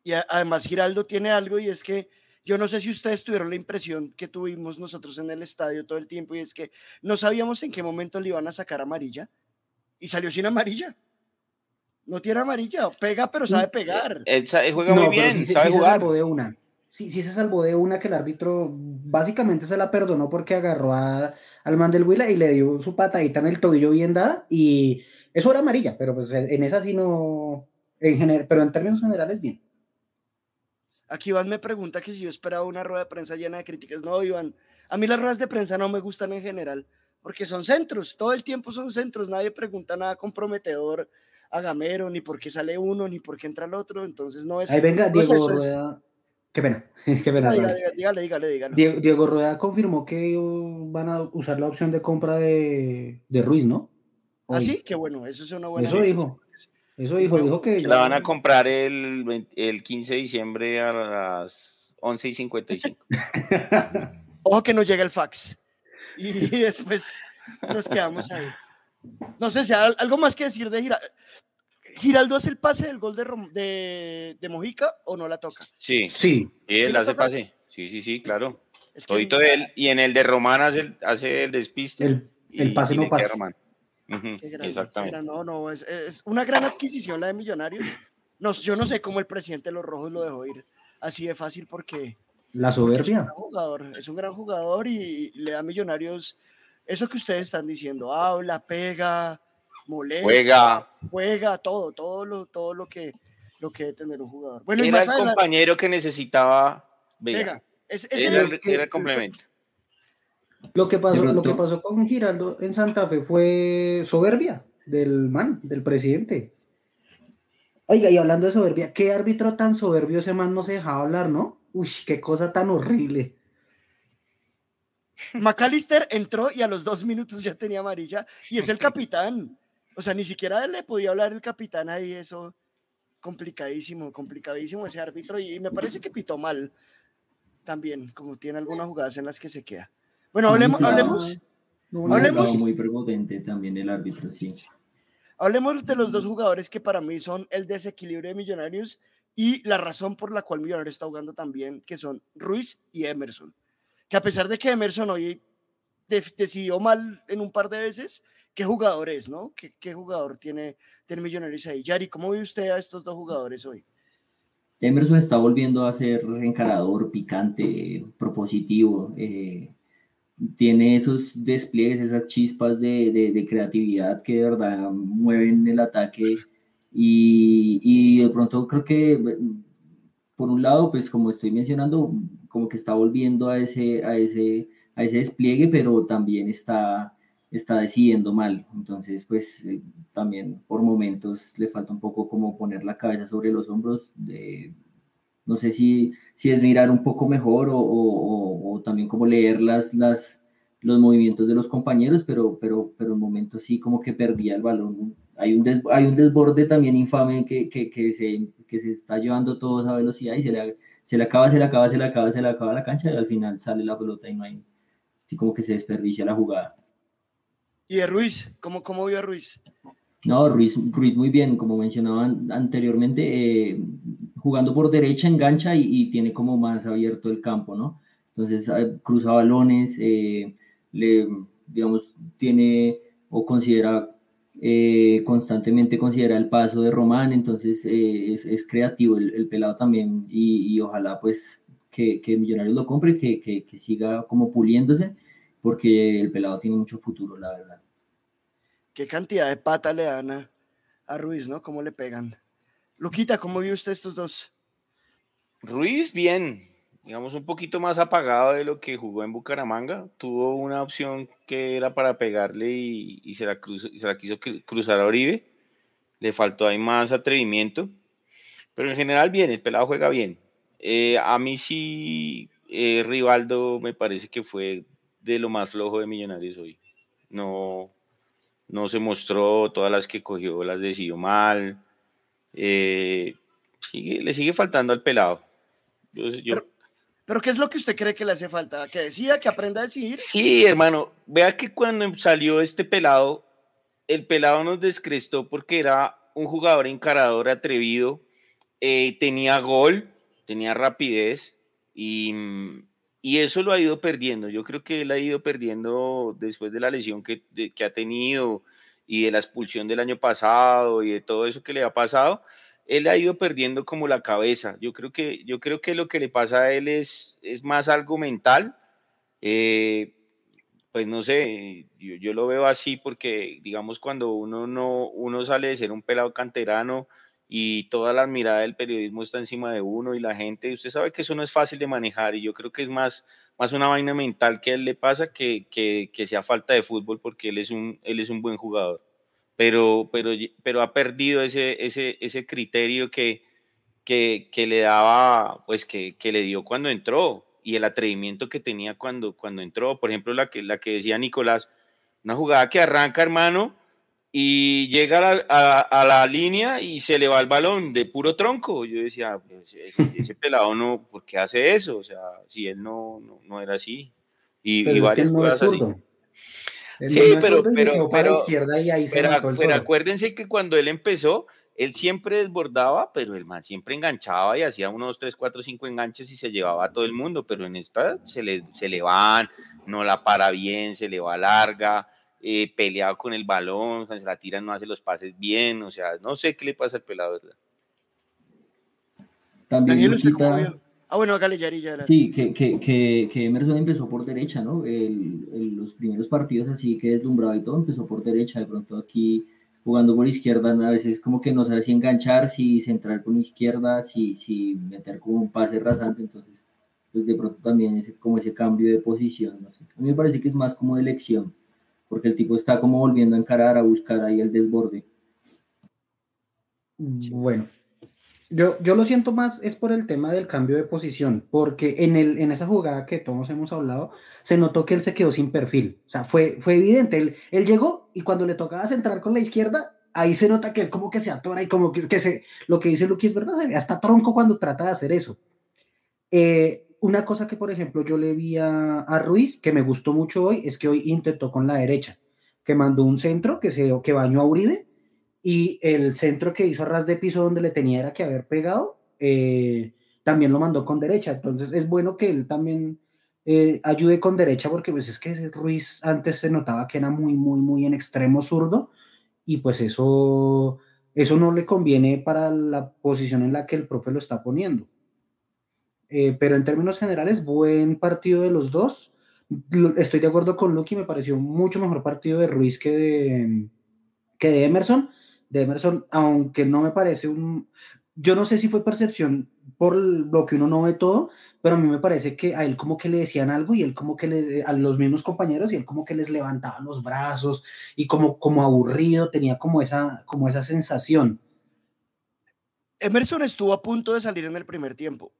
Y además Giraldo tiene algo y es que yo no sé si ustedes tuvieron la impresión que tuvimos nosotros en el estadio todo el tiempo y es que no sabíamos en qué momento le iban a sacar amarilla y salió sin amarilla. No tiene amarilla, pega pero sabe pegar. Él, juega muy bien, sabe jugar. Se salvó de una. Sí, sí se salvó de una que el árbitro básicamente se la perdonó porque agarró a, al man del Huila y le dio su patadita en el tobillo bien dada y eso era amarilla, pero pues en esa sí no, en general, pero en términos generales bien. Aquí Iván me pregunta que si yo esperaba una rueda de prensa llena de críticas. No, Iván, a mí las ruedas de prensa no me gustan en general, porque son centros, todo el tiempo son centros, nadie pregunta nada comprometedor a Gamero, ni por qué sale uno, ni por qué entra el otro, entonces no es... Ahí venga, Diego Rueda... Qué pena, *laughs* qué pena. dígale, dígale, dígale, Diego, Rueda confirmó que van a usar la opción de compra de, de Ruiz, ¿no? Ah, sí, qué bueno, eso es una buena... Eso dijo. Eso dijo, dijo que... La van a comprar el, el 15 de diciembre a las 11 y 55. *laughs* Ojo que no llega el fax. Y *laughs* después nos quedamos ahí. No sé si hay algo más que decir de Giraldo. ¿Giraldo hace el pase del gol de, de, Mojica o no la toca? Sí. Sí. sí él hace pase. Sí, sí, sí, claro. Es él, y en el de Román hace el, hace el despiste. El, el pase no pasa exactamente. no, no, es, es, una gran adquisición la de Millonarios. No, yo no sé cómo el presidente de los Rojos lo dejó ir así de fácil porque... La soberbia. Es un gran jugador, es un gran jugador y le da a Millonarios eso que ustedes están diciendo, habla, pega, molesta, juega, juega todo, todo lo, todo lo que lo que debe tener un jugador. Bueno, era el compañero que necesitaba Vega. era el complemento. Lo que pasó, lo que pasó con Giraldo en Santa Fe fue soberbia del man, del presidente. Oiga, y hablando de soberbia, ¿qué árbitro tan soberbio ese man no se dejaba hablar, no? Uy, qué cosa tan horrible. McAllister entró y a los dos minutos ya tenía amarilla y es el capitán. O sea, ni siquiera le podía hablar el capitán ahí, eso complicadísimo, complicadísimo ese árbitro y me parece que pitó mal también, como tiene algunas jugadas en las que se queda. Bueno, hablemos, hablemos, hablemos. Muy prepotente también el árbitro, sí. Hablemos de los dos jugadores que para mí son el desequilibrio de Millonarios y la razón por la cual Millonarios está jugando también, que son Ruiz y Emerson. Que a pesar de que Emerson hoy decidió mal en un par de veces, ¿qué jugador es, no? ¿Qué, jugador tiene, tiene Millonarios ahí? Yari, ¿cómo ve usted a estos dos jugadores hoy? Emerson está volviendo a ser encarador, picante, propositivo. Eh, tiene esos despliegues, esas chispas de, creatividad que de verdad mueven el ataque y, de pronto creo que por un lado, pues como estoy mencionando, como que está volviendo a ese, a ese, a ese despliegue, pero también está, está decidiendo mal. Entonces, pues eh, también por momentos le falta un poco como poner la cabeza sobre los hombros. De, no sé si, si es mirar un poco mejor o, o, también como leer las, las, los movimientos de los compañeros, pero, pero, pero en momentos sí como que perdía el balón. Hay un, hay un desborde también infame que, que, que, se, que se está llevando todo a velocidad y se le, se le acaba, se le acaba, se le acaba, se le acaba la cancha y al final sale la pelota y no hay, así como que se desperdicia la jugada. ¿Y de Ruiz? ¿Cómo, cómo vio a Ruiz? No, Ruiz, Ruiz muy bien, como mencionaban anteriormente, eh, jugando por derecha engancha y, y, tiene como más abierto el campo, ¿no? Entonces eh, cruza balones, eh, le, digamos, tiene o considera constantemente considera el paso de Román, entonces es, es, creativo el, el pelado también y, y, ojalá pues que, que Millonarios lo compre, que, que, que, siga como puliéndose, porque el pelado tiene mucho futuro, la verdad. Qué cantidad de pata le dan a, a Ruiz, ¿no? ¿Cómo le pegan? Luquita, ¿cómo vio usted estos dos? Ruiz, bien, digamos, un poquito más apagado de lo que jugó en Bucaramanga. Tuvo una opción que era para pegarle y, y se, la cruzó, se, la quiso cruzar a Oribe. Le faltó ahí más atrevimiento. Pero en general bien, el pelado juega bien. Eh, a mí sí, eh, Rivaldo me parece que fue de lo más flojo de Millonarios hoy. No, no se mostró, todas las que cogió las decidió mal. Eh, sigue, le sigue faltando al pelado. Yo, yo, pero, pero, ¿qué es lo que usted cree que le hace falta? ¿Que decida, que aprenda a decir? Sí, hermano, vea que cuando salió este pelado, el pelado nos descrestó porque era un jugador encarador atrevido, eh, tenía gol, tenía rapidez y, y, eso lo ha ido perdiendo. Yo creo que él ha ido perdiendo después de la lesión que, que ha tenido y de la expulsión del año pasado y de todo eso que le ha pasado él ha ido perdiendo como la cabeza. Yo creo que, yo creo que lo que le pasa a él es, es más algo mental. Eh, pues no sé, yo, yo, lo veo así porque, digamos, cuando uno no, uno sale de ser un pelado canterano y toda la mirada del periodismo está encima de uno y la gente, usted sabe que eso no es fácil de manejar y yo creo que es más, más una vaina mental que a él le pasa que, que, que sea falta de fútbol porque él es un, él es un buen jugador pero, pero, pero ha perdido ese, ese, ese criterio que, que, que, le daba, pues que, que, le dio cuando entró y el atrevimiento que tenía cuando, cuando entró. Por ejemplo, la que, la que decía Nicolás, una jugada que arranca, hermano, y llega a la, a, a la línea y se le va el balón de puro tronco. Yo decía, pues, ese, ese, *laughs* pelado no, ¿por qué hace eso? O sea, si él no, no, no era así. Y, pero y varias no cosas así. Sí, pero, pero, pero, y ahí pero, pero acuérdense que cuando él empezó, él siempre desbordaba, pero el man siempre enganchaba y hacía unos 3, 4, 5 enganches y se llevaba a todo el mundo, pero en esta se le, se le van, no la para bien, se le va larga, eh, peleado con el balón, se la tira, no hace los pases bien, o sea, no sé qué le pasa al pelado, ¿verdad? También Daniel, ¿usted cómo vio? Ah, bueno, hágale, Yari, ya. era. Sí, que, que, que, que Emerson empezó por derecha, ¿no? El, el- los primeros partidos así que deslumbraba y todo, empezó por derecha, de pronto aquí jugando por izquierda, ¿no? a veces como que no sabe si enganchar, si centrar con izquierda, si, si meter como un pase rasante, entonces, pues de pronto también es como ese cambio de posición, no sé. A mí me parece que es más como de elección, porque el tipo está como volviendo a encarar, a buscar ahí el desborde. Bueno, yo, yo lo siento más es por el tema del cambio de posición, porque en, el, en esa jugada que todos hemos hablado, se notó que él se quedó sin perfil. O sea, fue, fue evidente. Él, él llegó y cuando le tocaba centrar con la izquierda, ahí se nota que él como que se atora y como que, que se, lo que dice Luqui es verdad, se hasta tronco cuando trata de hacer eso. Eh, una cosa que, por ejemplo, yo le vi a, a, Ruiz, que me gustó mucho hoy, es que hoy intentó con la derecha, que mandó un centro que, se, que bañó a Uribe y el centro que hizo a ras de piso donde le tenía era que haber pegado, eh, también lo mandó con derecha. Entonces es bueno que él también eh, ayude con derecha porque pues es que Ruiz antes se notaba que era muy, muy, muy en extremo zurdo y pues eso, eso no le conviene para la posición en la que el profe lo está poniendo. Eh, pero en términos generales, buen partido de los dos. Estoy de acuerdo con Lucky, me pareció mucho mejor partido de Ruiz que de, que de Emerson de Emerson, aunque no me parece un... Yo no sé si fue percepción por lo que uno no ve todo, pero a mí me parece que a él como que le decían algo y él como que le, a los mismos compañeros y él como que les levantaba los brazos y como, como aburrido, tenía como esa, como esa sensación. Emerson estuvo a punto de salir en el primer tiempo.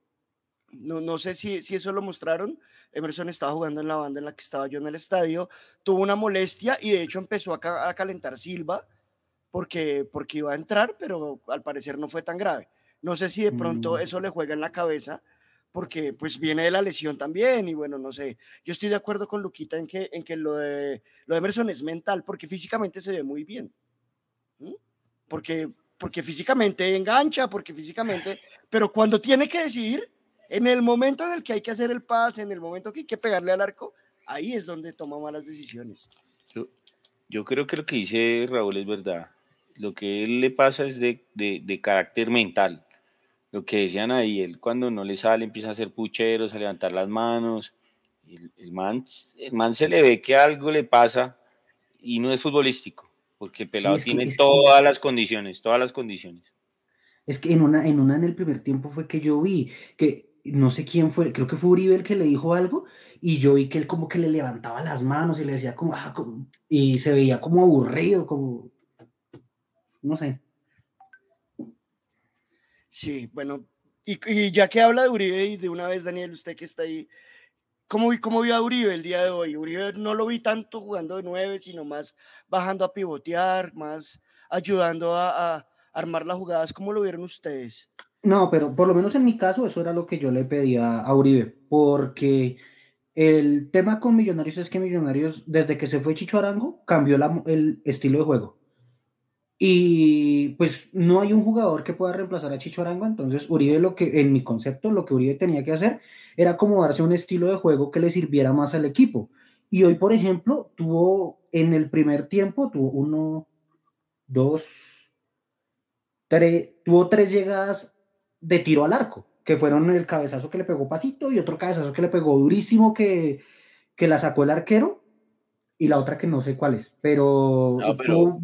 No, no sé si, si eso lo mostraron. Emerson estaba jugando en la banda en la que estaba yo en el estadio, tuvo una molestia y de hecho empezó a, ca a calentar Silva porque, porque iba a entrar, pero al parecer no fue tan grave. No sé si de pronto mm. eso le juega en la cabeza, porque pues viene de la lesión también, y bueno, no sé. Yo estoy de acuerdo con Luquita en que, en que lo, de, lo de Emerson es mental, porque físicamente se ve muy bien. Porque, porque físicamente engancha, porque físicamente, pero cuando tiene que decidir, en el momento en el que hay que hacer el pase, en el momento que hay que pegarle al arco, ahí es donde toma malas decisiones. Yo, yo creo que lo que dice Raúl es verdad. Lo que él le pasa es de, de, de carácter mental. Lo que decían ahí, él cuando no le sale empieza a hacer pucheros, a levantar las manos. El, el, man, el man se le ve que algo le pasa y no es futbolístico, porque el pelado sí, tiene que, todas que... las condiciones, todas las condiciones. Es que en una, en una en el primer tiempo fue que yo vi que no sé quién fue, creo que fue Uribe el que le dijo algo, y yo vi que él como que le levantaba las manos y le decía como, ah, como y se veía como aburrido, como, no sé. Sí, bueno, y, ya que habla de Uribe y de una vez, Daniel, usted que está ahí, ¿cómo, cómo vio a Uribe el día de hoy? Uribe no lo vi tanto jugando de nueve, sino más bajando a pivotear, más ayudando a, a armar las jugadas. ¿Cómo lo vieron ustedes? No, pero por lo menos en mi caso eso era lo que yo le pedía a Uribe, porque el tema con Millonarios es que Millonarios, desde que se fue Chicho Arango, cambió el estilo de juego. Y pues no hay un jugador que pueda reemplazar a Chicho Arango, entonces Uribe lo que, en mi concepto, lo que Uribe tenía que hacer era acomodarse un estilo de juego que le sirviera más al equipo. Y hoy, por ejemplo, tuvo en el primer tiempo, tuvo uno, dos, tres, tuvo tres llegadas de tiro al arco, que fueron el cabezazo que le pegó Pasito y otro cabezazo que le pegó durísimo que, que la sacó el arquero y la otra que no sé cuál es, pero, no, pero... tuvo,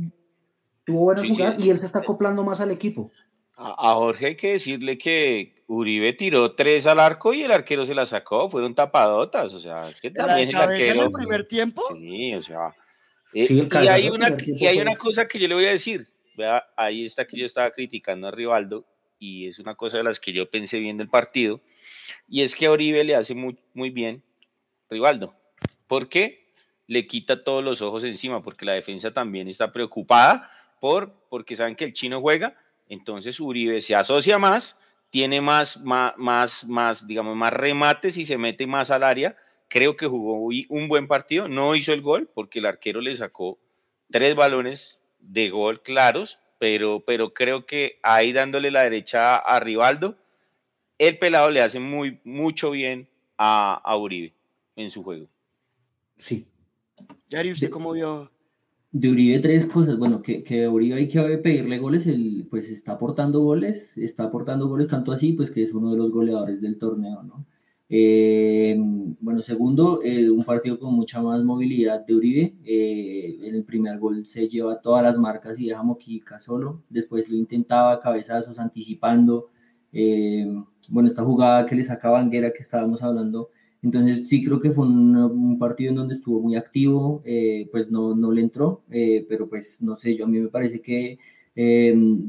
tuvo buenas sí, jugadas sí. y él se está acoplando más al equipo. A, a, Jorge hay que decirle que Uribe tiró tres al arco y el arquero se la sacó, fueron tapadotas, o sea, que también el arquero... en el primer tiempo? Sí, o sea... Eh, y, hay una, y hay una cosa que yo le voy a decir, vea, ahí está que yo estaba criticando a Rivaldo, y es una cosa de las que yo pensé viendo el partido, y es que a Oribe le hace muy, muy bien Rivaldo. ¿Por qué? Le quita todos los ojos encima, porque la defensa también está preocupada por, porque saben que el chino juega, entonces Uribe se asocia más, tiene más, más, más, más, digamos, más remates y se mete más al área. Creo que jugó un buen partido, no hizo el gol porque el arquero le sacó tres balones de gol claros, pero, pero creo que ahí dándole la derecha a Rivaldo, el pelado le hace muy, mucho bien a, a Uribe en su juego. Sí. Yari, ¿usted cómo vio? De Uribe tres cosas, bueno, que, que Uribe hay que pedirle goles, él pues está aportando goles, está aportando goles tanto así, pues que es uno de los goleadores del torneo, ¿no? Eh, bueno, segundo, eh, un partido con mucha más movilidad de Uribe. Eh, en el primer gol se lleva todas las marcas y deja Moquica solo. Después lo intentaba, cabezazos, anticipando. Eh, bueno, esta jugada que le saca Banguera que estábamos hablando. Entonces sí creo que fue un, partido en donde estuvo muy activo, pues no, no le entró, pero pues no sé, yo a mí me parece que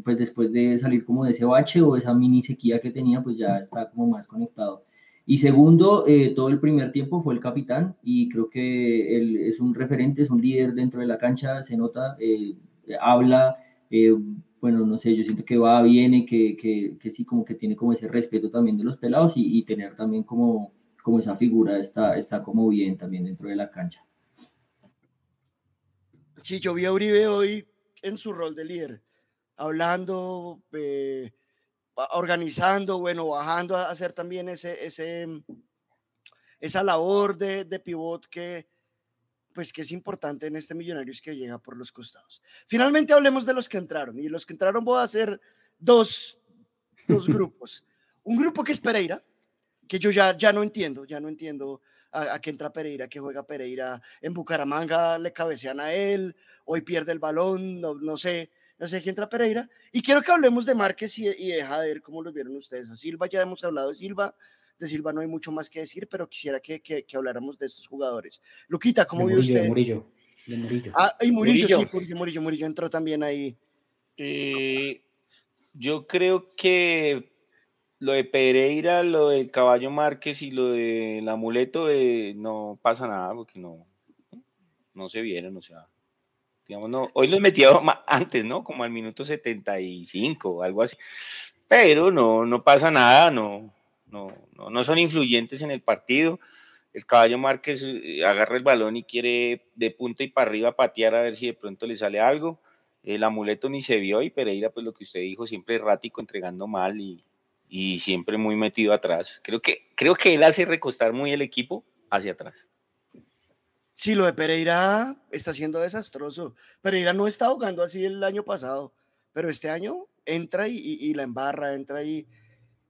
pues después de salir como de ese bache o esa mini sequía que tenía, pues ya está como más conectado. Y segundo, eh, todo el primer tiempo fue el capitán y creo que él es un referente, es un líder dentro de la cancha, se nota, eh, habla, eh, bueno, no sé, yo siento que va, viene, que, que, que, sí, como que tiene como ese respeto también de los pelados y, tener también como, como esa figura está, está como bien también dentro de la cancha. Sí, yo vi a Uribe hoy en su rol de líder, hablando, organizando, bueno, bajando a hacer también ese, ese, esa labor de, de pivot que, pues que es importante en este Millonarios que llega por los costados. Finalmente hablemos de los que entraron y los que entraron voy a hacer dos, dos *laughs* grupos. Un grupo que es Pereira, que yo ya, ya no entiendo, ya no entiendo a, a qué entra Pereira, que juega Pereira en Bucaramanga, le cabecean a él, hoy pierde el balón, no, no sé, no sé quién entra Pereira. Y quiero que hablemos de Márquez y, y de Jader, cómo lo vieron ustedes. A Silva ya hemos hablado de Silva, de Silva no hay mucho más que decir, pero quisiera que, que, que habláramos de estos jugadores. Luquita, ¿cómo vio usted? De Murillo. De Murillo. Ah, y Murillo, Murillo. sí, porque Murillo, Murillo entró también ahí. Eh, yo creo que lo de Pereira, lo del caballo Márquez y lo del amuleto, eh, no pasa nada porque no, no se vieron, o sea, digamos, no, hoy los metía *laughs* antes, ¿no? Como al minuto 75 o algo así, pero no, no pasa nada, no, no, no, no son influyentes en el partido. El caballo Márquez eh, agarra el balón y quiere de punta y para arriba patear a ver si de pronto le sale algo. el amuleto ni se vio y Pereira, pues lo que usted dijo, siempre errático, entregando mal y, y siempre muy metido atrás. Creo que, creo que él hace recostar muy el equipo hacia atrás. Sí, lo de Pereira está siendo desastroso. Pereira no está jugando así el año pasado, pero este año entra y, la embarra, entra y,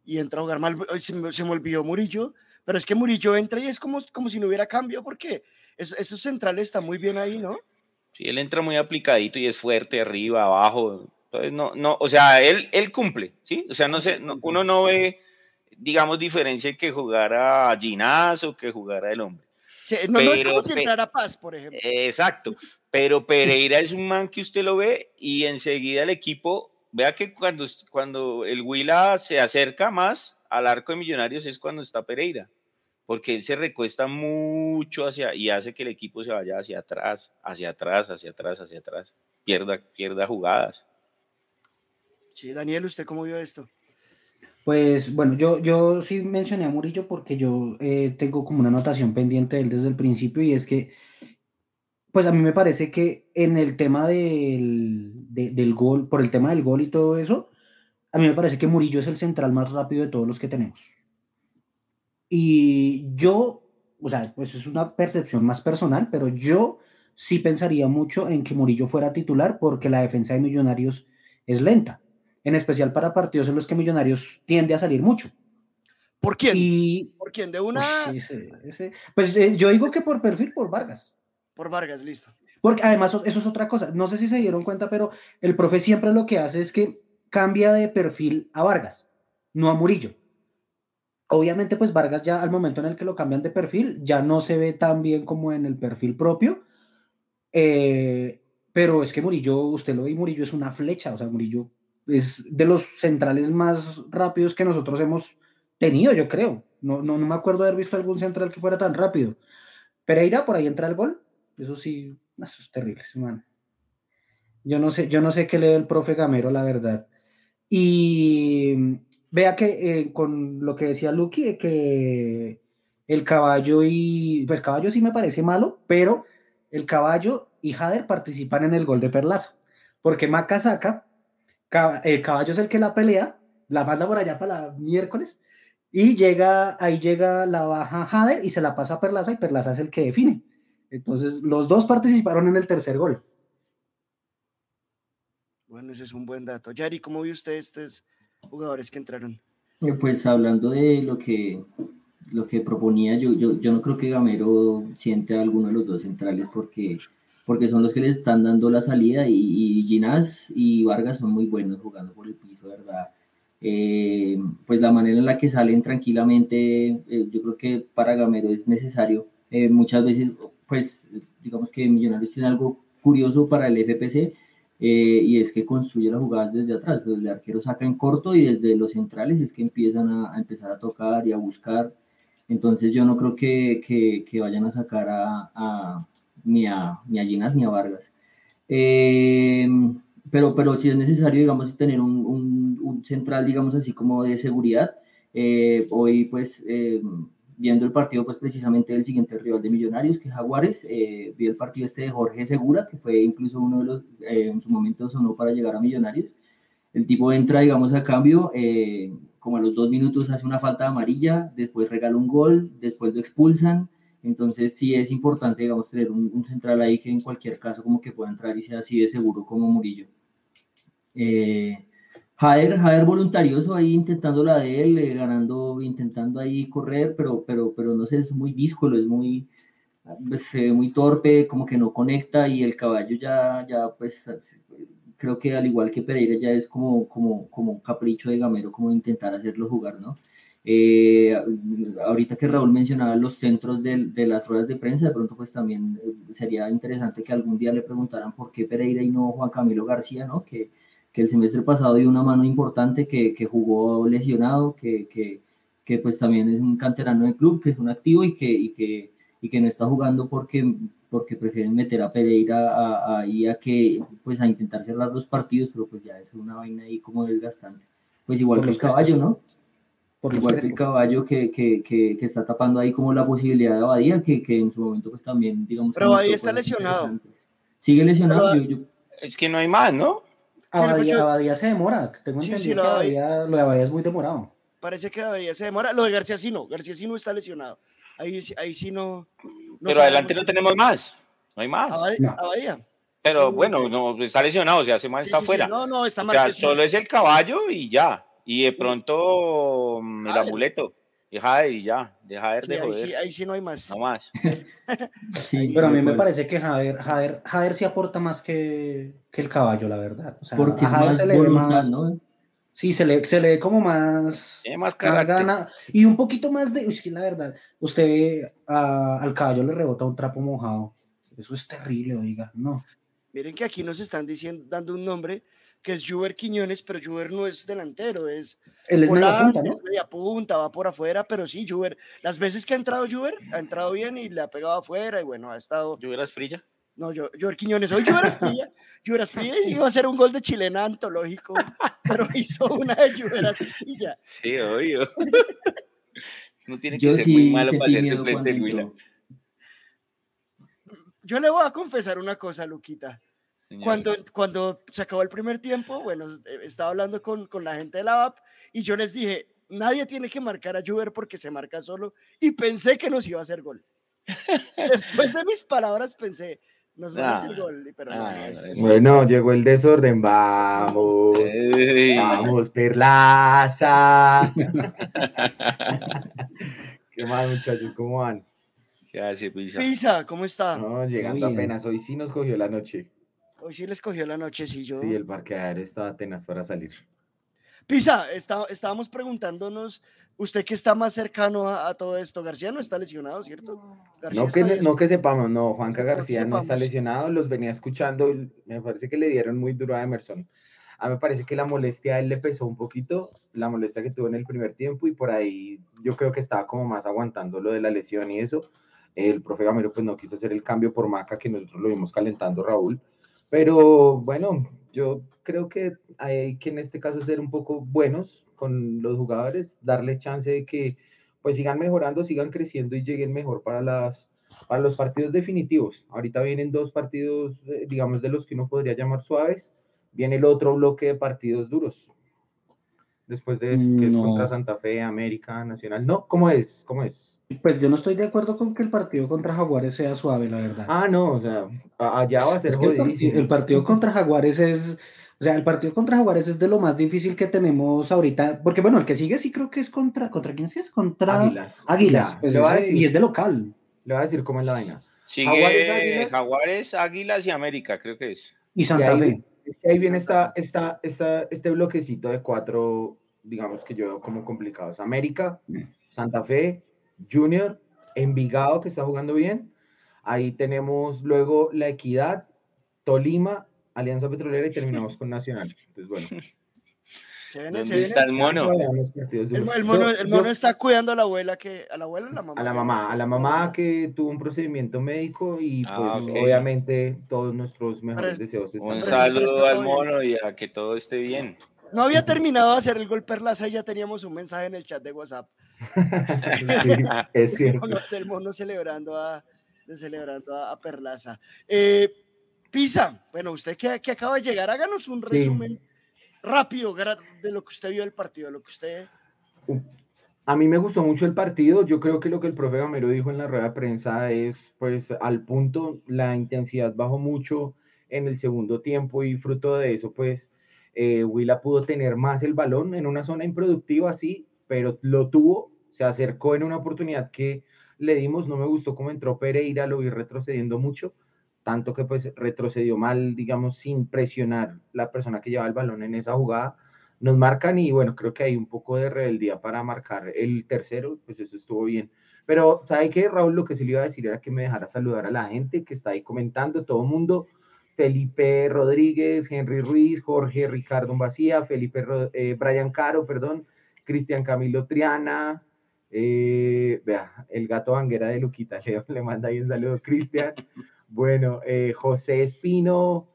y entra a jugar mal. Se me, olvidó Murillo, pero es que Murillo entra y es como, como si no hubiera cambio, porque esos centrales están muy bien ahí, ¿no? Sí, él entra muy aplicadito y es fuerte arriba, abajo, entonces, no, no, o sea, él, él cumple, ¿sí? O sea, no sé, uno no ve, digamos, diferencia que jugara Ginás o que jugara el hombre. No, no, es como si entrara Paz, por ejemplo. Exacto, pero Pereira es un man que usted lo ve y enseguida el equipo, vea que cuando, cuando el Huila se acerca más al arco de Millonarios es cuando está Pereira, porque él se recuesta mucho hacia y hace que el equipo se vaya hacia atrás, hacia atrás, hacia atrás, hacia atrás, pierda, pierda jugadas. Sí, Daniel, ¿usted cómo vio esto? Pues bueno, yo, yo sí mencioné a Murillo porque yo eh, tengo como una anotación pendiente de él desde el principio y es que, pues a mí me parece que en el tema del, del gol, por el tema del gol y todo eso, a mí me parece que Murillo es el central más rápido de todos los que tenemos. Y yo, o sea, pues es una percepción más personal, pero yo sí pensaría mucho en que Murillo fuera titular porque la defensa de Millonarios es lenta en especial para partidos en los que Millonarios tiende a salir mucho. ¿Por quién? ¿Por quién? De una. Pues eh, yo digo que por perfil, por Vargas. Por Vargas, listo. Porque además eso es otra cosa. No sé si se dieron cuenta, pero el profe siempre lo que hace es que cambia de perfil a Vargas, no a Murillo. Obviamente, pues Vargas ya al momento en el que lo cambian de perfil, ya no se ve tan bien como en el perfil propio. Eh, pero es que Murillo, usted lo ve, Murillo es una flecha, o sea, Murillo es de los centrales más rápidos que nosotros hemos tenido, yo creo. No, no, no me acuerdo de haber visto algún central que fuera tan rápido. Pereira, por ahí entra el gol. Eso sí, eso es terrible, man. Yo no sé, yo no sé qué lee el profe Gamero, la verdad. Y vea que eh, con lo que decía Lucky, que el caballo y. Pues caballo sí me parece malo, pero el caballo y Jader participan en el gol de Perlaza. Porque Maca saca el caballo es el que la pelea, la manda por allá para la miércoles y llega, ahí llega la baja Jader y se la pasa a Perlaza y Perlaza es el que define. Entonces, los dos participaron en el tercer gol. Bueno, ese es un buen dato. Yari, ¿cómo vio usted estos jugadores que entraron? Eh, pues hablando de lo que, lo que proponía, yo, yo, yo no creo que Gamero siente a alguno de los dos centrales porque porque son los que les están dando la salida y, y Ginás y Vargas son muy buenos jugando por el piso, ¿verdad? Eh, pues la manera en la que salen tranquilamente, eh, yo creo que para Gamero es necesario. Eh, muchas veces, pues digamos que Millonarios tiene algo curioso para el FPC y es que construye las jugadas desde atrás, el arquero saca en corto y desde los centrales es que empiezan a, empezar a tocar y a buscar. Entonces yo no creo que, que, que vayan a sacar a ni a, ni a Ginas ni a Vargas. Eh, pero, pero si es necesario, digamos, tener un, un, un central, digamos así, como de seguridad. Eh, hoy, pues, eh, viendo el partido, pues, precisamente del siguiente rival de Millonarios, que es Jaguares, vi el partido este de Jorge Segura, que fue incluso uno de los, en su momento sonó para llegar a Millonarios. El tipo entra, digamos, a cambio, como a los dos minutos hace una falta amarilla, después regala un gol, después lo expulsan, entonces sí es importante, digamos, tener un, central ahí que en cualquier caso como que pueda entrar y sea así de seguro como Murillo. Eh, Jader, voluntarioso ahí intentando la de él, eh, ganando, intentando ahí correr, pero, pero, pero no sé, es muy díscolo, es muy, pues, ve muy torpe, como que no conecta y el caballo ya, ya pues creo que al igual que Pereira ya es como, como, como un capricho de Gamero, como intentar hacerlo jugar, ¿no? Eh, ahorita que Raúl mencionaba los centros de, de, las ruedas de prensa, de pronto pues también eh, sería interesante que algún día le preguntaran por qué Pereira y no Juan Camilo García, ¿no? Que, que el semestre pasado dio una mano importante, que, que jugó lesionado, que, que, que, pues también es un canterano del club, que es un activo y que, y que, y que no está jugando porque, porque prefieren meter a Pereira ahí a, a, que pues a intentar cerrar los partidos, pero pues ya es una vaina ahí como desgastante. Pues igual que el caballo, ¿no? Por igual que el caballo que, que, que, que, está tapando ahí como la posibilidad de Abadía, que, que en su momento pues también, digamos... Pero Abadía está lesionado. Sigue lesionado. Yo, Es que no hay más, ¿no? Abadía, se demora. Tengo entendido que Abadía, lo de Abadía es muy demorado. Parece que Abadía se demora. Lo de García sí no. García sí no está lesionado. Ahí, ahí sí no. Pero adelante no tenemos más. No hay más. Abadía. Pero bueno, no, está lesionado, o sea, ese man está afuera. no, no, está o sea, solo es el caballo y ya. Y de pronto mm, el amuleto. Deja de y ya, deja de, de joder. Ahí sí, ahí sí no hay más. No más. sí, pero a mí me parece que Jader, Jader, Jader sí aporta más que, que el caballo, la verdad. O sea, Porque a Jader se le ve más. ¿no? Sí, se le, se le ve como más, más, más, gana y un poquito más de. Uy, la verdad, usted ve al caballo le rebota un trapo mojado. Eso es terrible, oiga, no. Miren que aquí nos están diciendo, dando un nombre que es Juber Quiñones, pero Juber no es delantero, es, Él es media punta, ¿no? es media punta, va por afuera, pero sí, Juber, las veces que ha entrado Juber, ha entrado bien y le ha pegado afuera y bueno, ha estado... ¿Juber Asprilla? No, yo, Juber Quiñones, hoy Juber Asprilla, *laughs* Juber Asprilla iba a ser un gol de chilena antológico, pero hizo una de Juber Asprilla. Sí, obvio. *laughs* no tiene que ser muy malo para ser suplente del Yo le voy a confesar una cosa, Luquita. Cuando, cuando se acabó el primer tiempo, bueno, eh, estaba hablando con, con la gente de la app y yo les dije, nadie tiene que marcar a Juber porque se marca solo y pensé que nos iba a hacer gol. Después de mis palabras pensé, nos va a hacer gol, pero Bueno, llegó el desorden, vamos, vamos, Perlaza. *laughs* ¿Qué más, muchachos? ¿Cómo van? ¿Qué hace, Pisa? Pisa, ¿cómo está? No, llegando apenas, hoy sí nos cogió la noche. Hoy sí les cogió la noche, sí, yo. Sí, el parqueadero estaba apenas para salir. Pisa, está, estábamos preguntándonos, usted que está más cercano a, todo esto, García no está lesionado, ¿cierto? no, que, no que sepamos, no, Juanca García no está lesionado, los venía escuchando, me parece que le dieron muy duro a Emerson. A mí me parece que la molestia a él le pesó un poquito, la molestia que tuvo en el primer tiempo y por ahí yo creo que estaba como más aguantando lo de la lesión y eso. El profe Gamero pues no quiso hacer el cambio por Maca que nosotros lo vimos calentando Raúl pero bueno, yo creo que hay que en este caso ser un poco buenos con los jugadores, darles chance de que pues sigan mejorando, sigan creciendo y lleguen mejor para las para los partidos definitivos. Ahorita vienen dos partidos, eh, digamos, de los que uno podría llamar suaves. Viene el otro bloque de partidos duros. Después de eso, que es contra Santa Fe, América, Nacional. No, ¿cómo es? ¿Cómo es? Pues yo no estoy de acuerdo con que el partido contra Jaguares sea suave, la verdad. Ah, no, o sea, allá va a ser el, partido, contra Jaguares es, o sea, el partido contra Jaguares es de lo más difícil que tenemos ahorita, porque bueno, el que sigue sí creo que es contra, ¿contra quién sí es? Contra Águilas. Águilas, pues y es de local. Le voy a decir cómo es la vaina. Sigue Jaguares, Águilas, y América, creo que es. Y Santa Fe. Es que ahí viene esta, esta, esta, este bloquecito de cuatro, digamos que yo veo como complicados. América. Santa Fe, Junior, Envigado, que está jugando bien. Ahí tenemos luego La Equidad, Tolima, Alianza Petrolera y terminamos con Nacional. Entonces, bueno. *laughs* ¿Dónde está el mono? El, mono, está cuidando a la abuela que a la abuela la mamá. A la mamá, a la mamá que tuvo un procedimiento médico y ah, pues obviamente todos nuestros mejores deseos. Un saludo al mono y a que todo esté bien. No había terminado de hacer el gol Perlaza y ya teníamos un mensaje en el chat de WhatsApp. *laughs* es *laughs* cierto. Del mono celebrando a, celebrando a, Perlaza. Eh, Pisa, bueno, usted que, que, acaba de llegar, háganos un resumen rápido de lo que usted vio del partido, lo que usted... A mí me gustó mucho el partido. Yo creo que lo que el profe Gamero dijo en la rueda de prensa es, pues, al punto, la intensidad bajó mucho en el segundo tiempo y fruto de eso, pues, eh, Willa pudo tener más el balón en una zona improductiva, sí, pero lo tuvo, se acercó en una oportunidad que le dimos, no me gustó cómo entró Pereira, lo vi retrocediendo mucho, tanto que pues retrocedió mal, digamos, sin presionar la persona que lleva el balón en esa jugada. Nos marcan y bueno, creo que hay un poco de rebeldía para marcar el tercero, pues eso estuvo bien. Pero, ¿sabe qué, Raúl? Lo que se le iba a decir era que me dejara saludar a la gente que está ahí comentando, todo el mundo. Felipe Rodríguez, Henry Ruiz, Jorge Ricardo Vacía, Felipe eh, Brian Caro, perdón, Cristian Camilo Triana, eh, vea, el gato banguera de Luquita, *laughs* le, le manda ahí un saludo, Cristian. Bueno, eh, José Espino,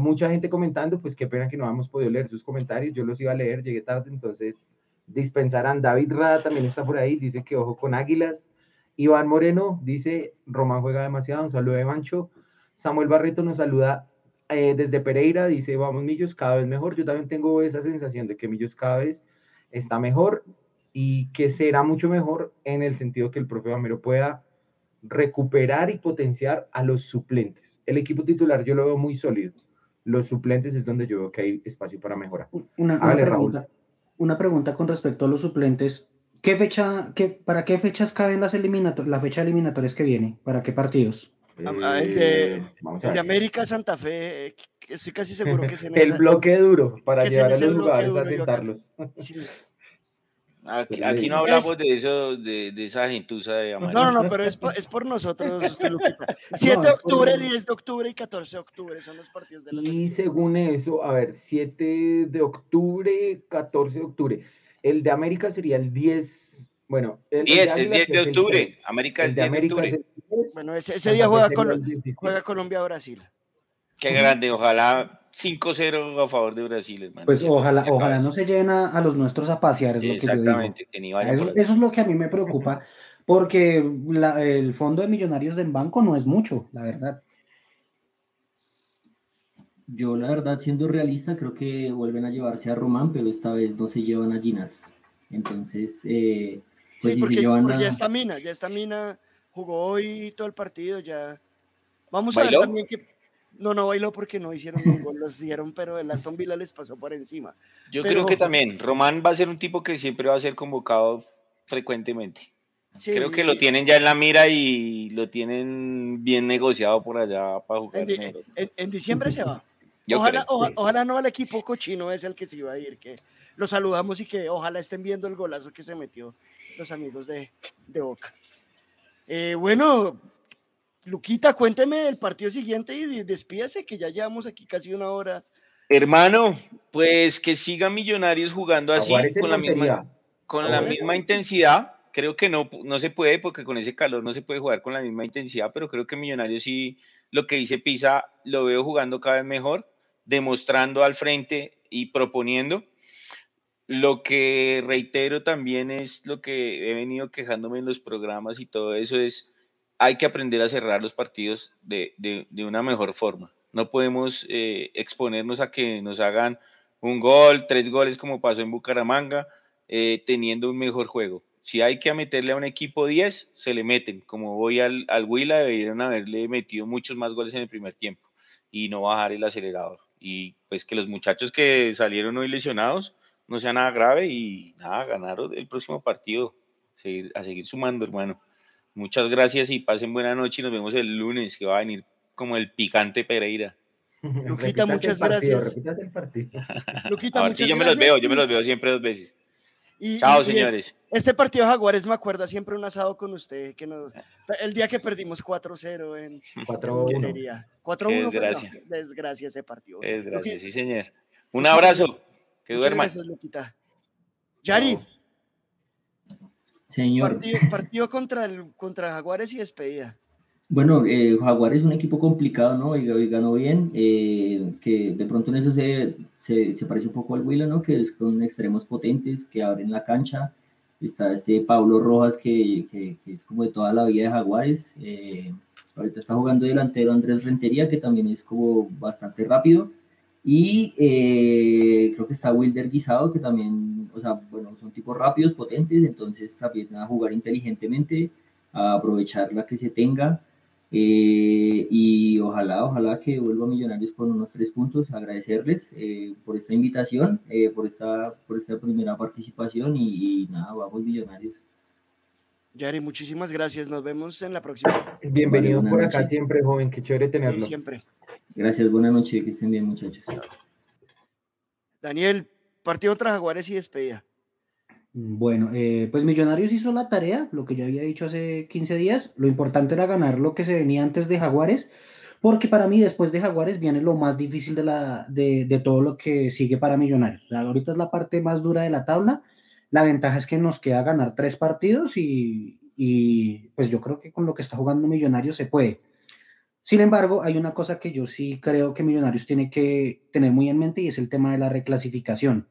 mucha gente comentando, pues qué pena que no hemos podido leer sus comentarios, yo los iba a leer, llegué tarde, entonces dispensarán. David Rada también está por ahí, dice que ojo con Águilas. Iván Moreno dice, Román juega demasiado, un saludo de Mancho. Samuel Barreto nos saluda eh, desde Pereira dice, vamos Millos, cada vez mejor. Yo también tengo esa sensación de que Millos cada vez está mejor y que será mucho mejor en el sentido que el profe Gamero pueda recuperar y potenciar a los suplentes. El equipo titular yo lo veo muy sólido. Los suplentes es donde yo veo que hay espacio para mejorar. Una, pregunta, una pregunta con respecto a los suplentes. ¿Qué fecha, qué, ¿Para qué fechas caben las eliminatorias, la fecha eliminatorias que viene? ¿Para qué partidos? Ah, el de, eh, América Santa Fe, estoy casi seguro que es en *laughs* El bloque duro para llevar a los jugadores a sentarlos. *laughs* Aquí, no hablamos de eso, de, de esa gentuza de América. No, no, no, pero es, es por nosotros, 7 *laughs* de octubre, 10 de octubre y 14 de octubre son los partidos de la Y según eso, a ver, 7 de octubre, 14 de octubre. El de América sería el 10, bueno, el 10, el 10 de octubre. América el, 10 de octubre. Bueno, ese, ese día juega, juega Colombia-Brasil. Qué grande, ojalá 5-0 a favor de Brasil, hermano. Pues ojalá, ojalá no se llena a los nuestros a pasear, es lo que yo digo. eso, eso, es lo que a mí me preocupa, *laughs* porque el fondo de millonarios del banco no es mucho, la verdad. Yo, la verdad, siendo realista, creo que vuelven a llevarse a Román, pero esta vez no se llevan a Ginas. Entonces, eh, pues sí, porque, ya está Mina, ya está Mina, jugó hoy todo el partido, ya. Vamos a ver también que no, no bailó porque no hicieron un gol, los dieron, pero el Aston Villa les pasó por encima. Yo creo que también, Román va a ser un tipo que siempre va a ser convocado frecuentemente. creo que lo tienen ya en la mira y lo tienen bien negociado por allá para jugar. En, diciembre se va. Ojalá, ojalá, no al equipo cochino es el que se iba a ir, que lo saludamos y que ojalá estén viendo el golazo que se metió los amigos de, de Boca. Eh, bueno, Luquita, cuénteme el partido siguiente y despídase, que ya llevamos aquí casi una hora. Hermano, pues que sigan Millonarios jugando así, con la misma, con la misma intensidad. Creo que no, no se puede, porque con ese calor no se puede jugar con la misma intensidad, pero creo que Millonarios sí, lo que dice Pisa, lo veo jugando cada vez mejor, demostrando al frente y proponiendo. Lo que reitero también es lo que he venido quejándome en los programas y todo eso es hay que aprender a cerrar los partidos de, una mejor forma. No podemos eh, exponernos a que nos hagan un gol, tres goles como pasó en Bucaramanga, eh, teniendo un mejor juego. Si hay que meterle a un equipo 10, se le meten. Como voy al, Huila, deberían haberle metido muchos más goles en el primer tiempo y no bajar el acelerador. Y pues que los muchachos que salieron hoy lesionados no sea nada grave y nada, ganaron el próximo partido. a seguir sumando, hermano. Muchas gracias y pasen buena noche y nos vemos el lunes, que va a venir como el picante Pereira. *laughs* Luquita, muchas gracias. Luquita, *laughs* muchas sí, yo me los veo, yo me los veo siempre dos veces. Chao, señores. este partido de Jaguares me acuerda siempre un asado con usted, que nos, el día que perdimos 4-0 en 4-1. 4-1 fue desgracia ese partido. Desgracia, sí, señor. Un abrazo. Que duerma. Gracias, Luquita. Yari. Señor. Partido, contra, el, contra Jaguares y despedida. Bueno, eh, Jaguares es un equipo complicado, ¿no? Y, ganó bien, eh, que de pronto en eso se, se, parece un poco al Huila, ¿no? Que es con extremos potentes, que abren la cancha. Está este Pablo Rojas, que, que, es como de toda la vida de Jaguares. Eh, ahorita está jugando delantero Andrés Rentería, que también es como bastante rápido. Y eh, creo que está Wilder Guisado, que también, o sea, bueno, son tipos rápidos, potentes, entonces también a jugar inteligentemente, a aprovechar la que se tenga. Eh, y ojalá, ojalá que vuelva Millonarios con unos tres puntos, agradecerles eh, por esta invitación, por, esta, por esta primera participación y, nada, vamos Millonarios. Yari, muchísimas gracias, nos vemos en la próxima. Bienvenido por acá siempre, joven, qué chévere tenerlo. siempre. Gracias, buenas noches, que estén bien, muchachos. Daniel, partido tras Jaguares y despedida. Bueno, eh, pues Millonarios hizo la tarea, lo que yo había dicho hace 15 días. Lo importante era ganar lo que se venía antes de Jaguares, porque para mí después de Jaguares viene lo más difícil de, la, de, todo lo que sigue para Millonarios. ahorita es la parte más dura de la tabla. La ventaja es que nos queda ganar tres partidos y, y pues yo creo que con lo que está jugando Millonarios se puede. Sin embargo, hay una cosa que yo sí creo que Millonarios tiene que tener muy en mente y es el tema de la reclasificación,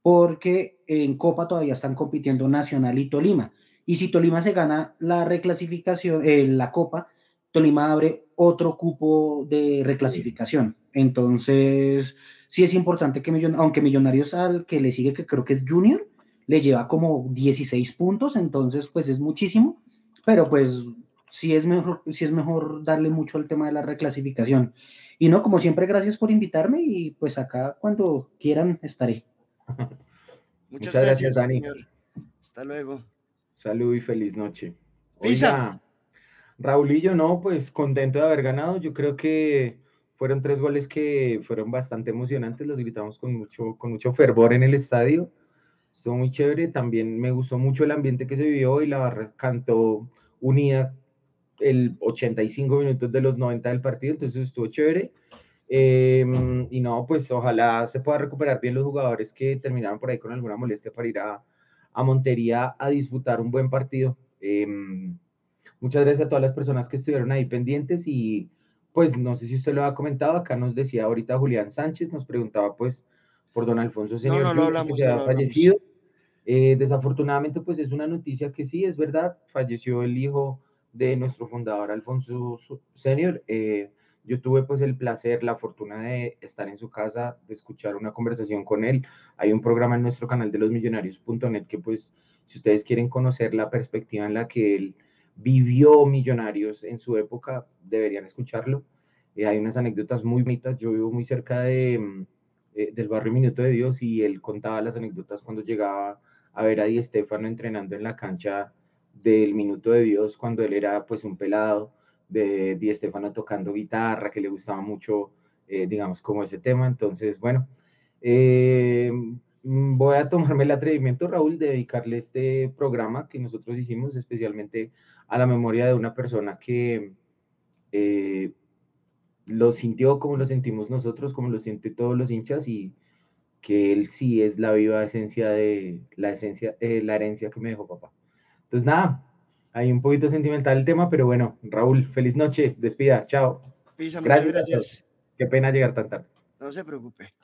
porque en Copa todavía están compitiendo Nacional y Tolima. Y si Tolima se gana la reclasificación, eh, la Copa, Tolima abre otro cupo de reclasificación. Entonces, sí es importante que Millonarios, aunque Millonarios al que le sigue, que creo que es Junior, le lleva como 16 puntos, entonces pues es muchísimo, pero pues sí es mejor, sí es mejor darle mucho al tema de la reclasificación. Y no, como siempre, gracias por invitarme y pues acá cuando quieran estaré. *laughs* Muchas, gracias, Dani. Señor. Hasta luego. Salud y feliz noche. Oiga, Raulillo, no, pues contento de haber ganado. Yo creo que fueron tres goles que fueron bastante emocionantes, los gritamos con mucho, con mucho fervor en el estadio. Estuvo muy chévere. También me gustó mucho el ambiente que se vivió y la barra cantó unida el 85 minutos de los 90 del partido, entonces estuvo chévere. Em, y no, pues ojalá se pueda recuperar bien los jugadores que terminaron por ahí con alguna molestia para ir a, a Montería a disputar un buen partido. Em, muchas gracias a todas las personas que estuvieron ahí pendientes y pues no sé si usted lo ha comentado, acá nos decía ahorita Julián Sánchez, nos preguntaba pues por don Alfonso Señor no, no, hablamos, que se ha fallecido. Eh, desafortunadamente pues es una noticia que sí, es verdad, falleció el hijo de nuestro fundador Alfonso Senior. Eh, yo tuve pues el placer, la fortuna de estar en su casa, de escuchar una conversación con él. Hay un programa en nuestro canal de los millonarios.net que pues si ustedes quieren conocer la perspectiva en la que él vivió Millonarios en su época, deberían escucharlo. Eh, hay unas anécdotas muy bonitas. Yo vivo muy cerca de, eh, del barrio Minuto de Dios y él contaba las anécdotas cuando llegaba a ver a Di Estefano entrenando en la cancha del Minuto de Dios cuando él era pues un pelado de Di Estefano tocando guitarra, que le gustaba mucho, eh, digamos, como ese tema. Entonces, bueno, eh, voy a tomarme el atrevimiento, Raúl, de dedicarle este programa que nosotros hicimos especialmente a la memoria de una persona que eh, lo sintió como lo sentimos nosotros, como lo sienten todos los hinchas y que él sí es la viva esencia de la esencia, la herencia que me dejó papá. Entonces, nada, hay un poquito sentimental el tema, pero bueno, Raúl, feliz noche, despida, chao. Pisa, gracias. gracias. Qué pena llegar tan tarde. No se preocupe.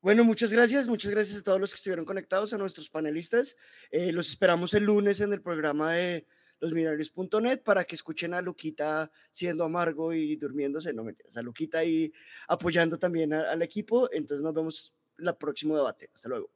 Bueno, muchas gracias, muchas gracias a todos los que estuvieron conectados, a nuestros panelistas. Eh, los esperamos el lunes en el programa de losminarios.net para que escuchen a Luquita siendo amargo y durmiéndose, no mentiras, a Luquita y apoyando también al equipo. Entonces nos vemos en el próximo debate. Hasta luego.